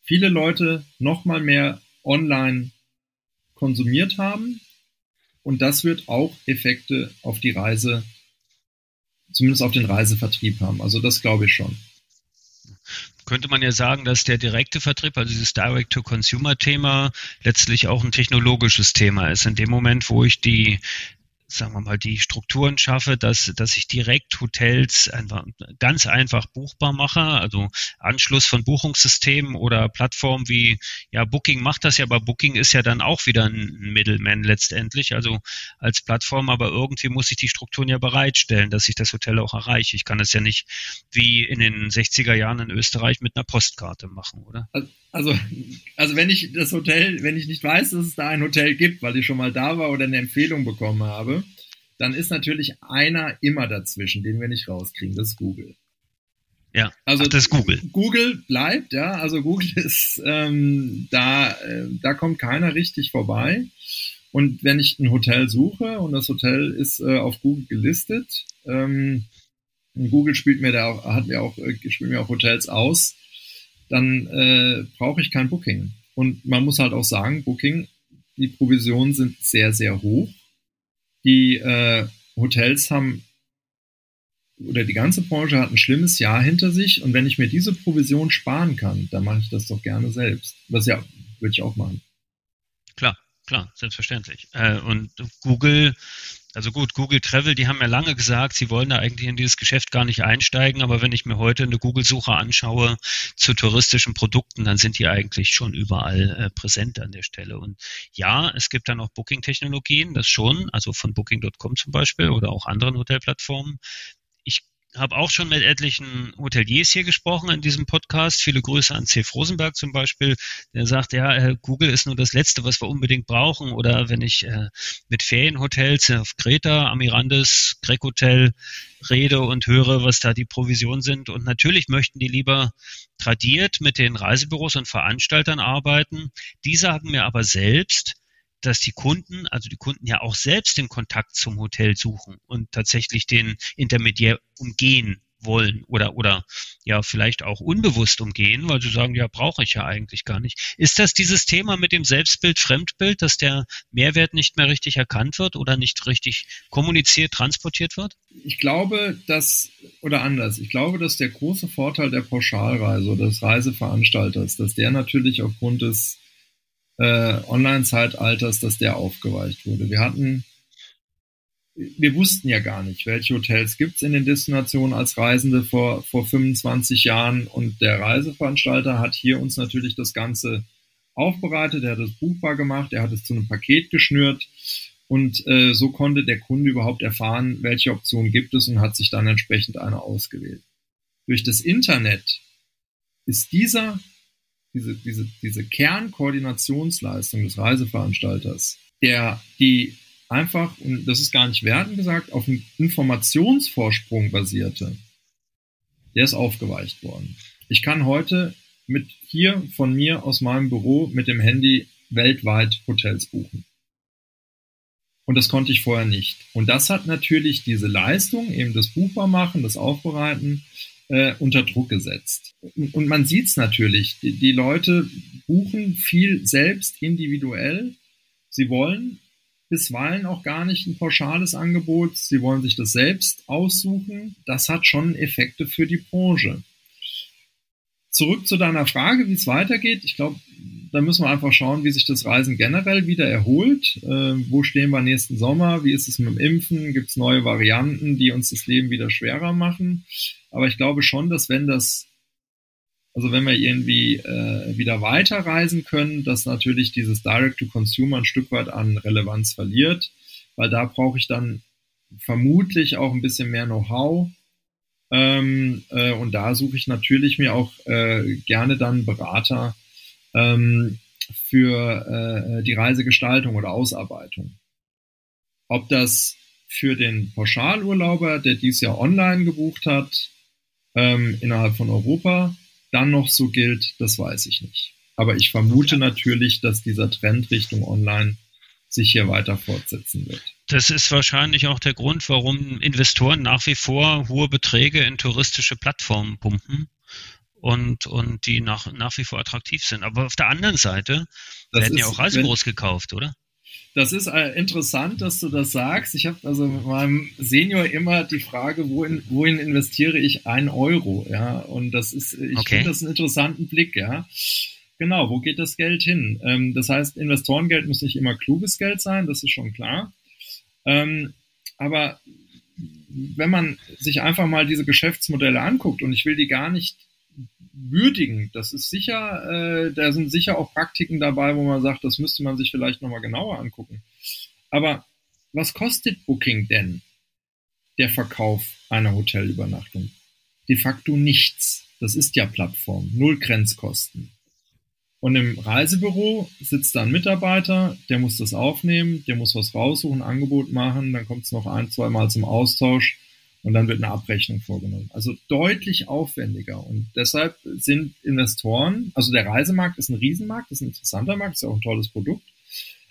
viele Leute noch mal mehr online konsumiert haben und das wird auch Effekte auf die Reise, zumindest auf den Reisevertrieb haben. Also das glaube ich schon könnte man ja sagen, dass der direkte Vertrieb, also dieses Direct-to-Consumer-Thema, letztlich auch ein technologisches Thema ist. In dem Moment, wo ich die sagen wir mal, die Strukturen schaffe, dass, dass ich direkt Hotels einfach ganz einfach buchbar mache, also Anschluss von Buchungssystemen oder Plattformen wie, ja, Booking macht das ja, aber Booking ist ja dann auch wieder ein Middleman letztendlich, also als Plattform, aber irgendwie muss ich die Strukturen ja bereitstellen, dass ich das Hotel auch erreiche. Ich kann es ja nicht wie in den 60er Jahren in Österreich mit einer Postkarte machen, oder? Also, also wenn ich das Hotel, wenn ich nicht weiß, dass es da ein Hotel gibt, weil ich schon mal da war oder eine Empfehlung bekommen habe, dann ist natürlich einer immer dazwischen, den wir nicht rauskriegen. Das ist Google. Ja, also Ach, das ist Google. Google bleibt, ja. Also Google ist ähm, da, äh, da kommt keiner richtig vorbei. Und wenn ich ein Hotel suche und das Hotel ist äh, auf Google gelistet, ähm, Google spielt mir da auch, hat mir auch, äh, spielt mir auch Hotels aus, dann äh, brauche ich kein Booking. Und man muss halt auch sagen, Booking, die Provisionen sind sehr, sehr hoch. Die äh, Hotels haben oder die ganze Branche hat ein schlimmes Jahr hinter sich und wenn ich mir diese Provision sparen kann, dann mache ich das doch gerne selbst. Was ja, würde ich auch machen. Klar, klar, selbstverständlich. Äh, und Google also gut, Google Travel, die haben ja lange gesagt, sie wollen da eigentlich in dieses Geschäft gar nicht einsteigen, aber wenn ich mir heute eine Google-Suche anschaue zu touristischen Produkten, dann sind die eigentlich schon überall äh, präsent an der Stelle. Und ja, es gibt dann auch Booking-Technologien, das schon, also von Booking.com zum Beispiel oder auch anderen Hotelplattformen. Ich habe auch schon mit etlichen Hoteliers hier gesprochen in diesem Podcast. Viele Grüße an C. Rosenberg zum Beispiel, der sagt, ja, äh, Google ist nur das Letzte, was wir unbedingt brauchen. Oder wenn ich äh, mit Ferienhotels auf Kreta, Amirandes, Greg Hotel rede und höre, was da die Provisionen sind. Und natürlich möchten die lieber tradiert mit den Reisebüros und Veranstaltern arbeiten. Die sagen mir aber selbst, dass die Kunden, also die Kunden ja auch selbst den Kontakt zum Hotel suchen und tatsächlich den Intermediär umgehen wollen oder oder ja vielleicht auch unbewusst umgehen, weil sie sagen, ja, brauche ich ja eigentlich gar nicht. Ist das dieses Thema mit dem Selbstbild, Fremdbild, dass der Mehrwert nicht mehr richtig erkannt wird oder nicht richtig kommuniziert, transportiert wird? Ich glaube, dass oder anders, ich glaube, dass der große Vorteil der Pauschalreise oder des Reiseveranstalters, dass der natürlich aufgrund des äh, Online-Zeitalters, dass der aufgeweicht wurde. Wir hatten, wir wussten ja gar nicht, welche Hotels gibt's in den Destinationen als Reisende vor, vor 25 Jahren und der Reiseveranstalter hat hier uns natürlich das Ganze aufbereitet, er hat es buchbar gemacht, er hat es zu einem Paket geschnürt und äh, so konnte der Kunde überhaupt erfahren, welche Optionen gibt es und hat sich dann entsprechend eine ausgewählt. Durch das Internet ist dieser diese, diese, diese Kernkoordinationsleistung des Reiseveranstalters, der die einfach, und das ist gar nicht werden gesagt, auf einem Informationsvorsprung basierte, der ist aufgeweicht worden. Ich kann heute mit hier von mir aus meinem Büro mit dem Handy weltweit Hotels buchen. Und das konnte ich vorher nicht. Und das hat natürlich diese Leistung, eben das Buchbarmachen, das Aufbereiten, äh, unter Druck gesetzt. Und man sieht es natürlich, die, die Leute buchen viel selbst individuell. Sie wollen bisweilen auch gar nicht ein pauschales Angebot. Sie wollen sich das selbst aussuchen. Das hat schon Effekte für die Branche. Zurück zu deiner Frage, wie es weitergeht. Ich glaube, da müssen wir einfach schauen, wie sich das Reisen generell wieder erholt. Äh, wo stehen wir nächsten Sommer? Wie ist es mit dem Impfen? Gibt es neue Varianten, die uns das Leben wieder schwerer machen? Aber ich glaube schon, dass wenn das, also wenn wir irgendwie äh, wieder weiterreisen können, dass natürlich dieses Direct-to-Consumer ein Stück weit an Relevanz verliert, weil da brauche ich dann vermutlich auch ein bisschen mehr Know-how. Ähm, äh, und da suche ich natürlich mir auch äh, gerne dann Berater ähm, für äh, die Reisegestaltung oder Ausarbeitung. Ob das für den Pauschalurlauber, der dies Jahr online gebucht hat, ähm, innerhalb von Europa dann noch so gilt, das weiß ich nicht. Aber ich vermute natürlich, dass dieser Trend Richtung Online sich hier weiter fortsetzen wird. Das ist wahrscheinlich auch der Grund, warum Investoren nach wie vor hohe Beträge in touristische Plattformen pumpen und, und die nach, nach wie vor attraktiv sind. Aber auf der anderen Seite das werden ja auch Reisebüros gekauft, oder? Das ist äh, interessant, dass du das sagst. Ich habe also mit meinem Senior immer die Frage, wohin, wohin investiere ich ein Euro? Ja, und das ist, ich okay. finde das einen interessanten Blick, ja. Genau, wo geht das Geld hin? Ähm, das heißt, Investorengeld muss nicht immer kluges Geld sein, das ist schon klar. Ähm, aber wenn man sich einfach mal diese Geschäftsmodelle anguckt, und ich will die gar nicht würdigen. Das ist sicher, äh, da sind sicher auch Praktiken dabei, wo man sagt, das müsste man sich vielleicht nochmal genauer angucken. Aber was kostet Booking denn der Verkauf einer Hotelübernachtung? De facto nichts. Das ist ja Plattform, null Grenzkosten. Und im Reisebüro sitzt da ein Mitarbeiter, der muss das aufnehmen, der muss was raussuchen, Angebot machen, dann kommt es noch ein, zwei Mal zum Austausch und dann wird eine Abrechnung vorgenommen. Also deutlich aufwendiger. Und deshalb sind Investoren, also der Reisemarkt ist ein Riesenmarkt, ist ein interessanter Markt, ist auch ein tolles Produkt.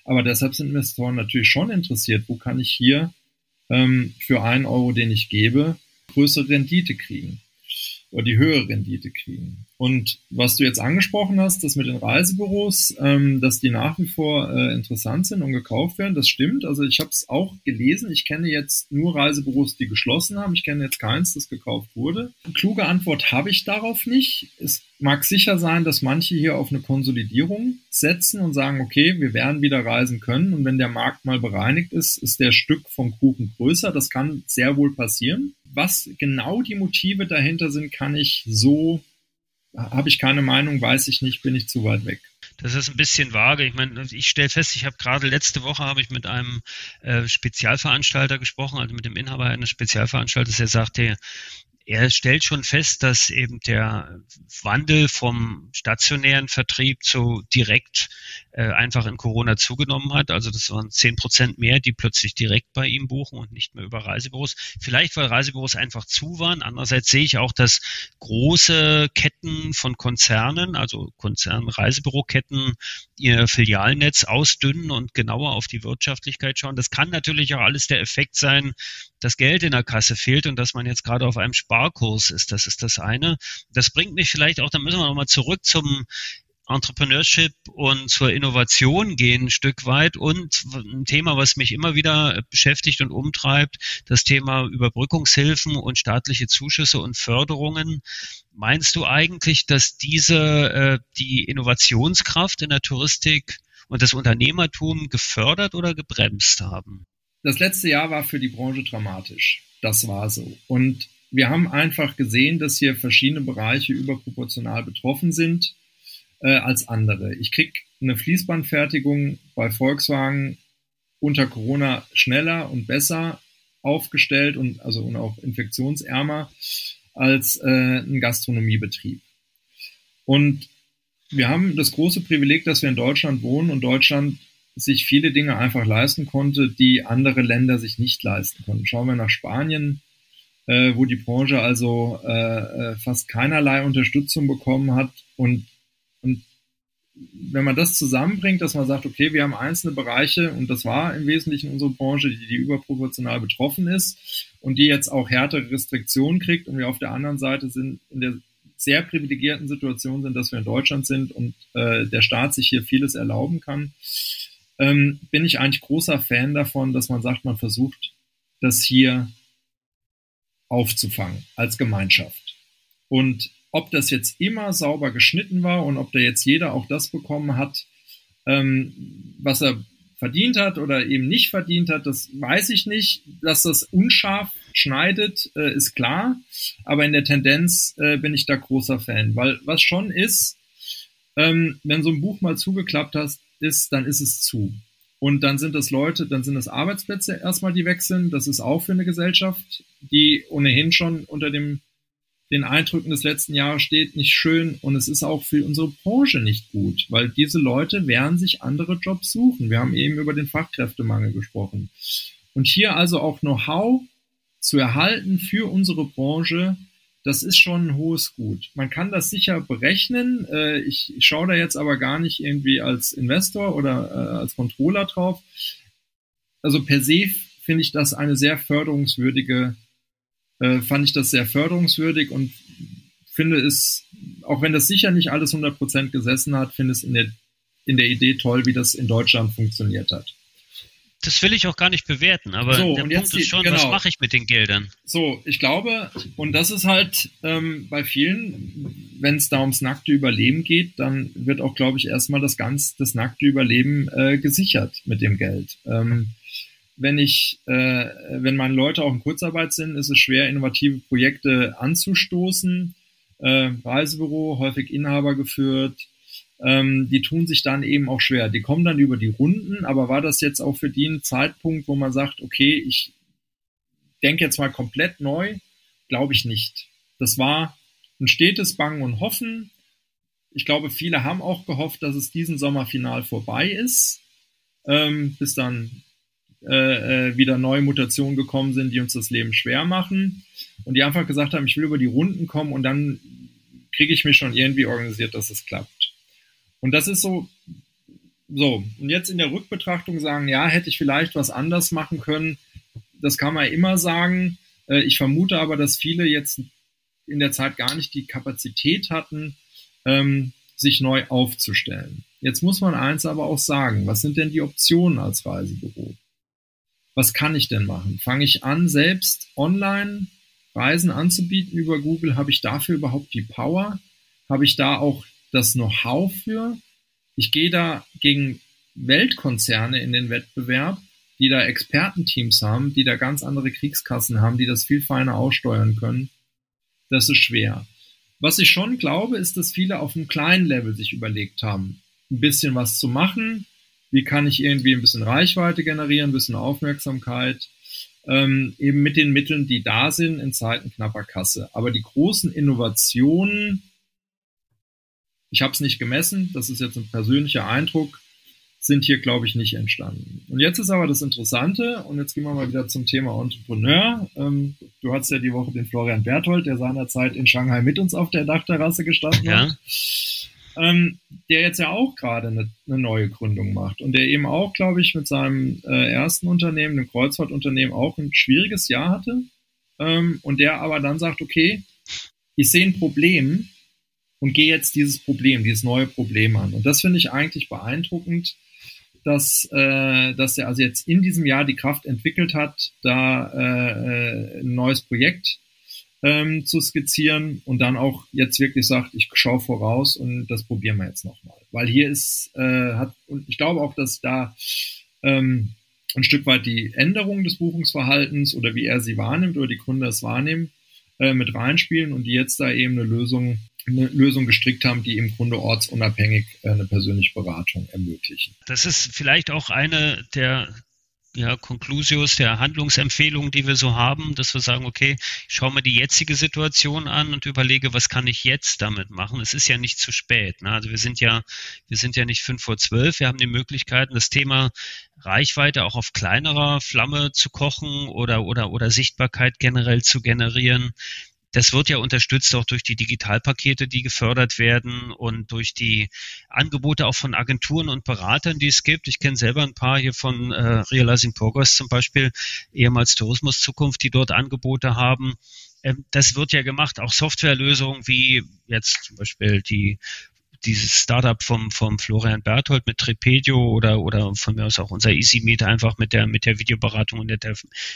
Aber deshalb sind Investoren natürlich schon interessiert, wo kann ich hier ähm, für einen Euro, den ich gebe, größere Rendite kriegen oder die höhere Rendite kriegen. Und was du jetzt angesprochen hast, das mit den Reisebüros, ähm, dass die nach wie vor äh, interessant sind und gekauft werden, das stimmt. Also ich habe es auch gelesen. Ich kenne jetzt nur Reisebüros, die geschlossen haben. Ich kenne jetzt keins, das gekauft wurde. Eine kluge Antwort habe ich darauf nicht. Es mag sicher sein, dass manche hier auf eine Konsolidierung setzen und sagen, okay, wir werden wieder reisen können. Und wenn der Markt mal bereinigt ist, ist der Stück vom Kuchen größer. Das kann sehr wohl passieren. Was genau die Motive dahinter sind, kann ich so habe ich keine Meinung, weiß ich nicht, bin ich zu weit weg. Das ist ein bisschen vage. Ich meine, ich stelle fest, ich habe gerade letzte Woche habe ich mit einem äh, Spezialveranstalter gesprochen, also mit dem Inhaber eines Spezialveranstalters, der sagte, er stellt schon fest, dass eben der Wandel vom stationären Vertrieb zu direkt äh, einfach in Corona zugenommen hat. Also das waren zehn Prozent mehr, die plötzlich direkt bei ihm buchen und nicht mehr über Reisebüros. Vielleicht, weil Reisebüros einfach zu waren. Andererseits sehe ich auch, dass große Ketten von Konzernen, also Konzern-Reisebüroketten, ihr Filialnetz ausdünnen und genauer auf die Wirtschaftlichkeit schauen. Das kann natürlich auch alles der Effekt sein, dass Geld in der Kasse fehlt und dass man jetzt gerade auf einem Sparkurs ist. Das ist das eine. Das bringt mich vielleicht auch, da müssen wir nochmal zurück zum Entrepreneurship und zur Innovation gehen ein Stück weit und ein Thema, was mich immer wieder beschäftigt und umtreibt, das Thema Überbrückungshilfen und staatliche Zuschüsse und Förderungen. Meinst du eigentlich, dass diese äh, die Innovationskraft in der Touristik und das Unternehmertum gefördert oder gebremst haben? Das letzte Jahr war für die Branche dramatisch. Das war so. Und wir haben einfach gesehen, dass hier verschiedene Bereiche überproportional betroffen sind äh, als andere. Ich krieg eine Fließbandfertigung bei Volkswagen unter Corona schneller und besser aufgestellt und also und auch infektionsärmer als äh, ein Gastronomiebetrieb. Und wir haben das große Privileg, dass wir in Deutschland wohnen und Deutschland sich viele Dinge einfach leisten konnte, die andere Länder sich nicht leisten konnten. Schauen wir nach Spanien, äh, wo die Branche also äh, äh fast keinerlei Unterstützung bekommen hat. Und und wenn man das zusammenbringt, dass man sagt, okay, wir haben einzelne Bereiche und das war im Wesentlichen unsere Branche, die, die überproportional betroffen ist und die jetzt auch härtere Restriktionen kriegt und wir auf der anderen Seite sind in der sehr privilegierten Situation sind, dass wir in Deutschland sind und äh, der Staat sich hier vieles erlauben kann, ähm, bin ich eigentlich großer Fan davon, dass man sagt, man versucht, das hier aufzufangen als Gemeinschaft. Und ob das jetzt immer sauber geschnitten war und ob da jetzt jeder auch das bekommen hat, ähm, was er verdient hat oder eben nicht verdient hat, das weiß ich nicht. Dass das unscharf schneidet, äh, ist klar. Aber in der Tendenz äh, bin ich da großer Fan, weil was schon ist, ähm, wenn so ein Buch mal zugeklappt hast, ist, dann ist es zu. Und dann sind das Leute, dann sind es Arbeitsplätze erstmal, die wechseln. Das ist auch für eine Gesellschaft, die ohnehin schon unter dem den Eindrücken des letzten Jahres steht, nicht schön und es ist auch für unsere Branche nicht gut, weil diese Leute werden sich andere Jobs suchen. Wir haben eben über den Fachkräftemangel gesprochen. Und hier also auch Know-how zu erhalten für unsere Branche, das ist schon ein hohes Gut. Man kann das sicher berechnen. Äh, ich schaue da jetzt aber gar nicht irgendwie als Investor oder äh, als Controller drauf. Also per se finde ich das eine sehr förderungswürdige äh, fand ich das sehr förderungswürdig und finde es, auch wenn das sicher nicht alles 100% gesessen hat, finde es in der, in der Idee toll, wie das in Deutschland funktioniert hat. Das will ich auch gar nicht bewerten, aber so, der Punkt ist schon, genau. was mache ich mit den Geldern? So, ich glaube, und das ist halt ähm, bei vielen, wenn es da ums nackte Überleben geht, dann wird auch, glaube ich, erstmal das ganz, das nackte Überleben äh, gesichert mit dem Geld. Ähm, wenn ich, äh, wenn meine Leute auch in Kurzarbeit sind, ist es schwer, innovative Projekte anzustoßen. Äh, Reisebüro, häufig Inhaber geführt, ähm, die tun sich dann eben auch schwer. Die kommen dann über die Runden, aber war das jetzt auch für die ein Zeitpunkt, wo man sagt, okay, ich denke jetzt mal komplett neu? Glaube ich nicht. Das war ein stetes Bangen und Hoffen. Ich glaube, viele haben auch gehofft, dass es diesen Sommer final vorbei ist, ähm, bis dann äh, äh, wieder neue Mutationen gekommen sind, die uns das Leben schwer machen. Und die einfach gesagt haben, ich will über die Runden kommen und dann kriege ich mich schon irgendwie organisiert, dass es klappt. Und das ist so, so. Und jetzt in der Rückbetrachtung sagen, ja, hätte ich vielleicht was anders machen können. Das kann man immer sagen. Äh, ich vermute aber, dass viele jetzt in der Zeit gar nicht die Kapazität hatten, ähm, sich neu aufzustellen. Jetzt muss man eins aber auch sagen, was sind denn die Optionen als Reisebüro? was kann ich denn machen? Fange ich an, selbst online Reisen anzubieten über Google? Habe ich dafür überhaupt die Power? Habe ich da auch das Know-how für? Ich gehe da gegen Weltkonzerne in den Wettbewerb, die da Expertenteams haben, die da ganz andere Kriegskassen haben, die das viel feiner aussteuern können. Das ist schwer. Was ich schon glaube, ist, dass viele auf einem kleinen Level sich überlegt haben, ein bisschen was zu machen? Wie kann ich irgendwie ein bisschen Reichweite generieren, ein bisschen Aufmerksamkeit? Ähm, eben mit den Mitteln, die da sind in Zeiten knapper Kasse. Aber die großen Innovationen, ich habe es nicht gemessen, das ist jetzt ein persönlicher Eindruck, sind hier, glaube ich, nicht entstanden. Und jetzt ist aber das Interessante, und jetzt gehen wir mal wieder zum Thema Entrepreneur. Ähm, du hattest ja die Woche den Florian Berthold, der seinerzeit in Shanghai mit uns auf der Dachterrasse gestanden ja. hat. Ähm, der jetzt ja auch gerade eine, eine, neue Gründung macht und der eben auch, glaube ich, mit seinem äh, ersten Unternehmen, dem Kreuzfahrtunternehmen, auch ein schwieriges Jahr hatte. Ähm, und der aber dann sagt, okay, ich sehe ein Problem und gehe jetzt dieses Problem, dieses neue Problem an. Und das finde ich eigentlich beeindruckend, dass, äh, dass er also jetzt in diesem Jahr die Kraft entwickelt hat, da äh, äh, ein neues Projekt ähm, zu skizzieren und dann auch jetzt wirklich sagt, ich schaue voraus und das probieren wir jetzt nochmal. Weil hier ist, äh, hat, und ich glaube auch, dass da ähm, ein Stück weit die Änderung des Buchungsverhaltens oder wie er sie wahrnimmt oder die Gründer es wahrnehmen, äh, mit reinspielen und die jetzt da eben eine Lösung eine Lösung gestrickt haben, die im Grunde ortsunabhängig äh, eine persönliche Beratung ermöglichen. Das ist vielleicht auch eine der ja, Conclusios, der Handlungsempfehlungen, die wir so haben, dass wir sagen, okay, ich schaue mir die jetzige Situation an und überlege, was kann ich jetzt damit machen? Es ist ja nicht zu spät. Ne? Also wir sind ja, wir sind ja nicht fünf vor zwölf. Wir haben die Möglichkeiten, das Thema Reichweite auch auf kleinerer Flamme zu kochen oder, oder, oder Sichtbarkeit generell zu generieren. Das wird ja unterstützt auch durch die Digitalpakete, die gefördert werden und durch die Angebote auch von Agenturen und Beratern, die es gibt. Ich kenne selber ein paar hier von äh, Realizing Progress zum Beispiel, ehemals Tourismus Zukunft, die dort Angebote haben. Ähm, das wird ja gemacht, auch Softwarelösungen wie jetzt zum Beispiel die dieses Startup vom, vom Florian Berthold mit Trepedio oder, oder von mir aus auch unser EasyMeet einfach mit der, mit der Videoberatung und der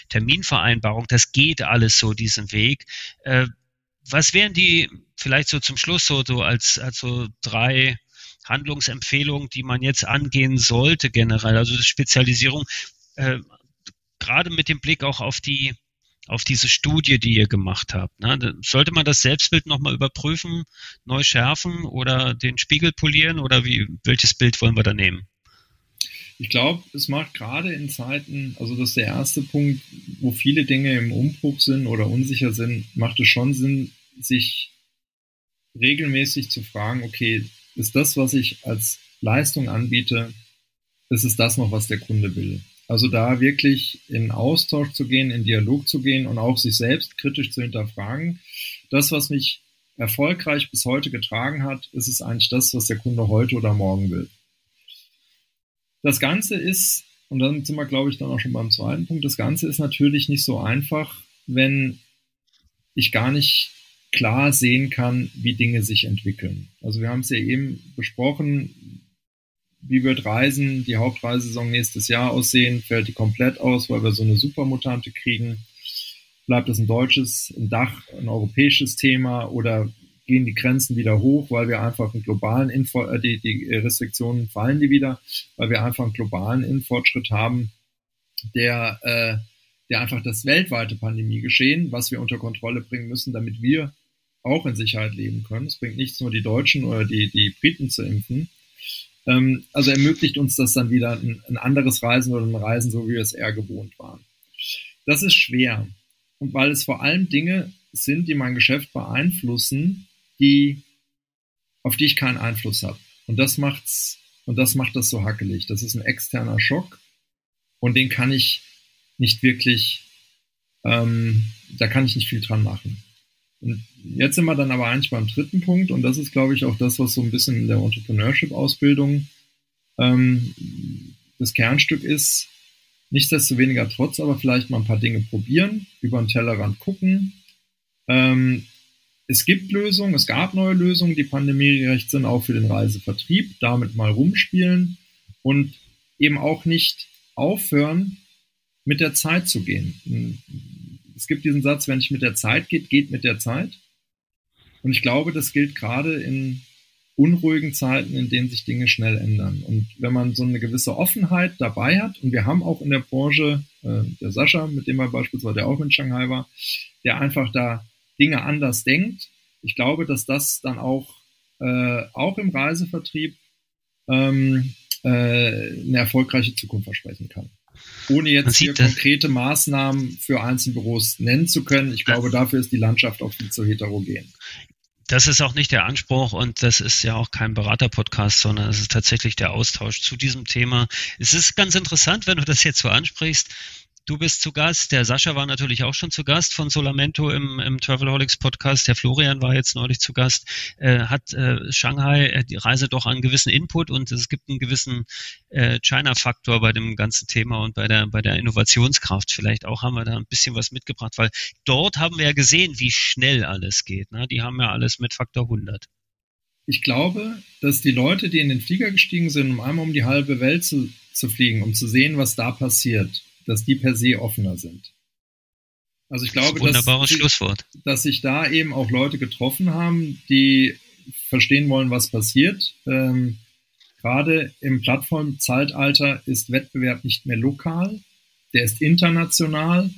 Terminvereinbarung, das geht alles so diesen Weg. Äh, was wären die vielleicht so zum Schluss so, so als, als so drei Handlungsempfehlungen, die man jetzt angehen sollte generell? Also Spezialisierung, äh, gerade mit dem Blick auch auf die auf diese Studie, die ihr gemacht habt. Ne? Sollte man das Selbstbild nochmal überprüfen, neu schärfen oder den Spiegel polieren oder wie, welches Bild wollen wir da nehmen? Ich glaube, es macht gerade in Zeiten, also das ist der erste Punkt, wo viele Dinge im Umbruch sind oder unsicher sind, macht es schon Sinn, sich regelmäßig zu fragen, okay, ist das, was ich als Leistung anbiete, ist es das noch, was der Kunde will? Also da wirklich in Austausch zu gehen, in Dialog zu gehen und auch sich selbst kritisch zu hinterfragen. Das, was mich erfolgreich bis heute getragen hat, ist es eigentlich das, was der Kunde heute oder morgen will. Das Ganze ist, und dann sind wir, glaube ich, dann auch schon beim zweiten Punkt, das Ganze ist natürlich nicht so einfach, wenn ich gar nicht klar sehen kann, wie Dinge sich entwickeln. Also wir haben es ja eben besprochen, wie wird Reisen, die Hauptreisesaison nächstes Jahr aussehen? Fällt die komplett aus, weil wir so eine Supermutante kriegen? Bleibt es ein deutsches, ein Dach, ein europäisches Thema oder gehen die Grenzen wieder hoch, weil wir einfach einen globalen Info äh, die, die Restriktionen fallen die wieder, weil wir einfach einen globalen Innenfortschritt haben, der, äh, der einfach das weltweite Pandemiegeschehen, was wir unter Kontrolle bringen müssen, damit wir auch in Sicherheit leben können. Es bringt nichts nur die Deutschen oder die, die Briten zu impfen, ähm, also ermöglicht uns das dann wieder ein, ein anderes Reisen oder ein Reisen, so wie wir es eher gewohnt waren. Das ist schwer. Und weil es vor allem Dinge sind, die mein Geschäft beeinflussen, die, auf die ich keinen Einfluss habe. Und das macht's, und das macht das so hackelig. Das ist ein externer Schock. Und den kann ich nicht wirklich, ähm, da kann ich nicht viel dran machen. Und jetzt sind wir dann aber eigentlich beim dritten Punkt und das ist, glaube ich, auch das, was so ein bisschen in der Entrepreneurship-Ausbildung ähm, das Kernstück ist. Nichtsdestoweniger trotz aber vielleicht mal ein paar Dinge probieren, über den Tellerrand gucken. Ähm, es gibt Lösungen, es gab neue Lösungen, die pandemiegerecht sind, auch für den Reisevertrieb, damit mal rumspielen und eben auch nicht aufhören, mit der Zeit zu gehen es gibt diesen Satz, wenn es mit der Zeit geht, geht mit der Zeit. Und ich glaube, das gilt gerade in unruhigen Zeiten, in denen sich Dinge schnell ändern. Und wenn man so eine gewisse Offenheit dabei hat, und wir haben auch in der Branche, äh, der Sascha, mit dem er beispielsweise, der auch in Shanghai war, der einfach da Dinge anders denkt, ich glaube, dass das dann auch, äh, auch im Reisevertrieb ähm, äh, eine erfolgreiche Zukunft versprechen kann. Ohne jetzt hier konkrete Maßnahmen für Einzelbüros nennen zu können. Ich glaube, dafür ist die Landschaft auch viel zu heterogen. Das ist auch nicht der Anspruch und das ist ja auch kein Berater-Podcast, sondern es ist tatsächlich der Austausch zu diesem Thema. Es ist ganz interessant, wenn du das jetzt so ansprichst. Du bist zu Gast. Der Sascha war natürlich auch schon zu Gast von Solamento im, im Travelholics Podcast. Der Florian war jetzt neulich zu Gast. Äh, hat äh, Shanghai äh, die Reise doch einen gewissen Input und es gibt einen gewissen äh, China-Faktor bei dem ganzen Thema und bei der, bei der Innovationskraft. Vielleicht auch haben wir da ein bisschen was mitgebracht, weil dort haben wir ja gesehen, wie schnell alles geht. Ne? Die haben ja alles mit Faktor 100. Ich glaube, dass die Leute, die in den Flieger gestiegen sind, um einmal um die halbe Welt zu, zu fliegen, um zu sehen, was da passiert, dass die per se offener sind. Also ich glaube, das dass, Schlusswort. dass sich da eben auch Leute getroffen haben, die verstehen wollen, was passiert. Ähm, Gerade im Plattformzeitalter ist Wettbewerb nicht mehr lokal, der ist international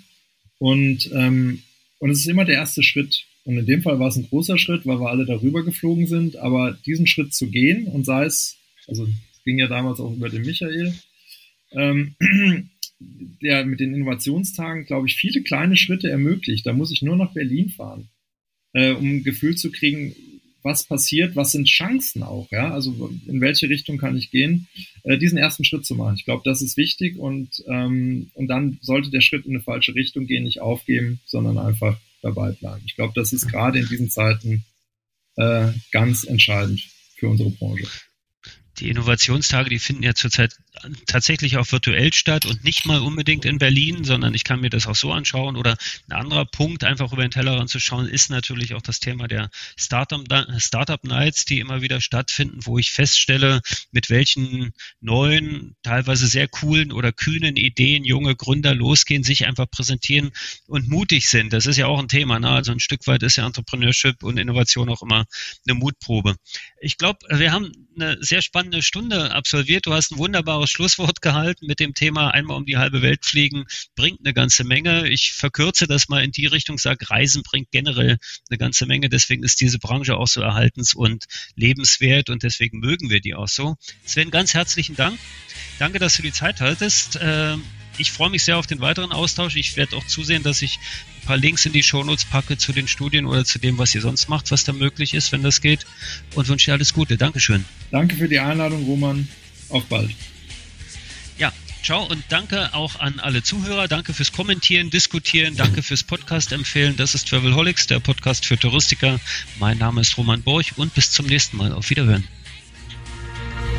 und, ähm, und es ist immer der erste Schritt. Und in dem Fall war es ein großer Schritt, weil wir alle darüber geflogen sind, aber diesen Schritt zu gehen und sei es, also es ging ja damals auch über den Michael, ähm, der mit den Innovationstagen, glaube ich, viele kleine Schritte ermöglicht. Da muss ich nur nach Berlin fahren, äh, um ein Gefühl zu kriegen, was passiert, was sind Chancen auch, ja, also in welche Richtung kann ich gehen, äh, diesen ersten Schritt zu machen. Ich glaube, das ist wichtig und, ähm, und dann sollte der Schritt in eine falsche Richtung gehen, nicht aufgeben, sondern einfach dabei bleiben. Ich glaube, das ist gerade in diesen Zeiten äh, ganz entscheidend für unsere Branche die Innovationstage, die finden ja zurzeit tatsächlich auch virtuell statt und nicht mal unbedingt in Berlin, sondern ich kann mir das auch so anschauen. Oder ein anderer Punkt, einfach über den Tellerrand zu schauen, ist natürlich auch das Thema der Startup, Startup Nights, die immer wieder stattfinden, wo ich feststelle, mit welchen neuen, teilweise sehr coolen oder kühnen Ideen junge Gründer losgehen, sich einfach präsentieren und mutig sind. Das ist ja auch ein Thema. Ne? Also ein Stück weit ist ja Entrepreneurship und Innovation auch immer eine Mutprobe. Ich glaube, wir haben eine sehr spannende Stunde absolviert. Du hast ein wunderbares Schlusswort gehalten mit dem Thema einmal um die halbe Welt fliegen, bringt eine ganze Menge. Ich verkürze das mal in die Richtung, sage, Reisen bringt generell eine ganze Menge. Deswegen ist diese Branche auch so erhaltens- und lebenswert und deswegen mögen wir die auch so. Sven, ganz herzlichen Dank. Danke, dass du die Zeit haltest. Ich freue mich sehr auf den weiteren Austausch. Ich werde auch zusehen, dass ich ein paar Links in die Shownotes packe zu den Studien oder zu dem, was ihr sonst macht, was da möglich ist, wenn das geht. Und wünsche dir alles Gute. Dankeschön. Danke für die Einladung, Roman. Auf bald. Ja, ciao und danke auch an alle Zuhörer. Danke fürs Kommentieren, Diskutieren. Danke fürs Podcast empfehlen. Das ist Travelholics, der Podcast für Touristiker. Mein Name ist Roman Borch und bis zum nächsten Mal. Auf Wiederhören.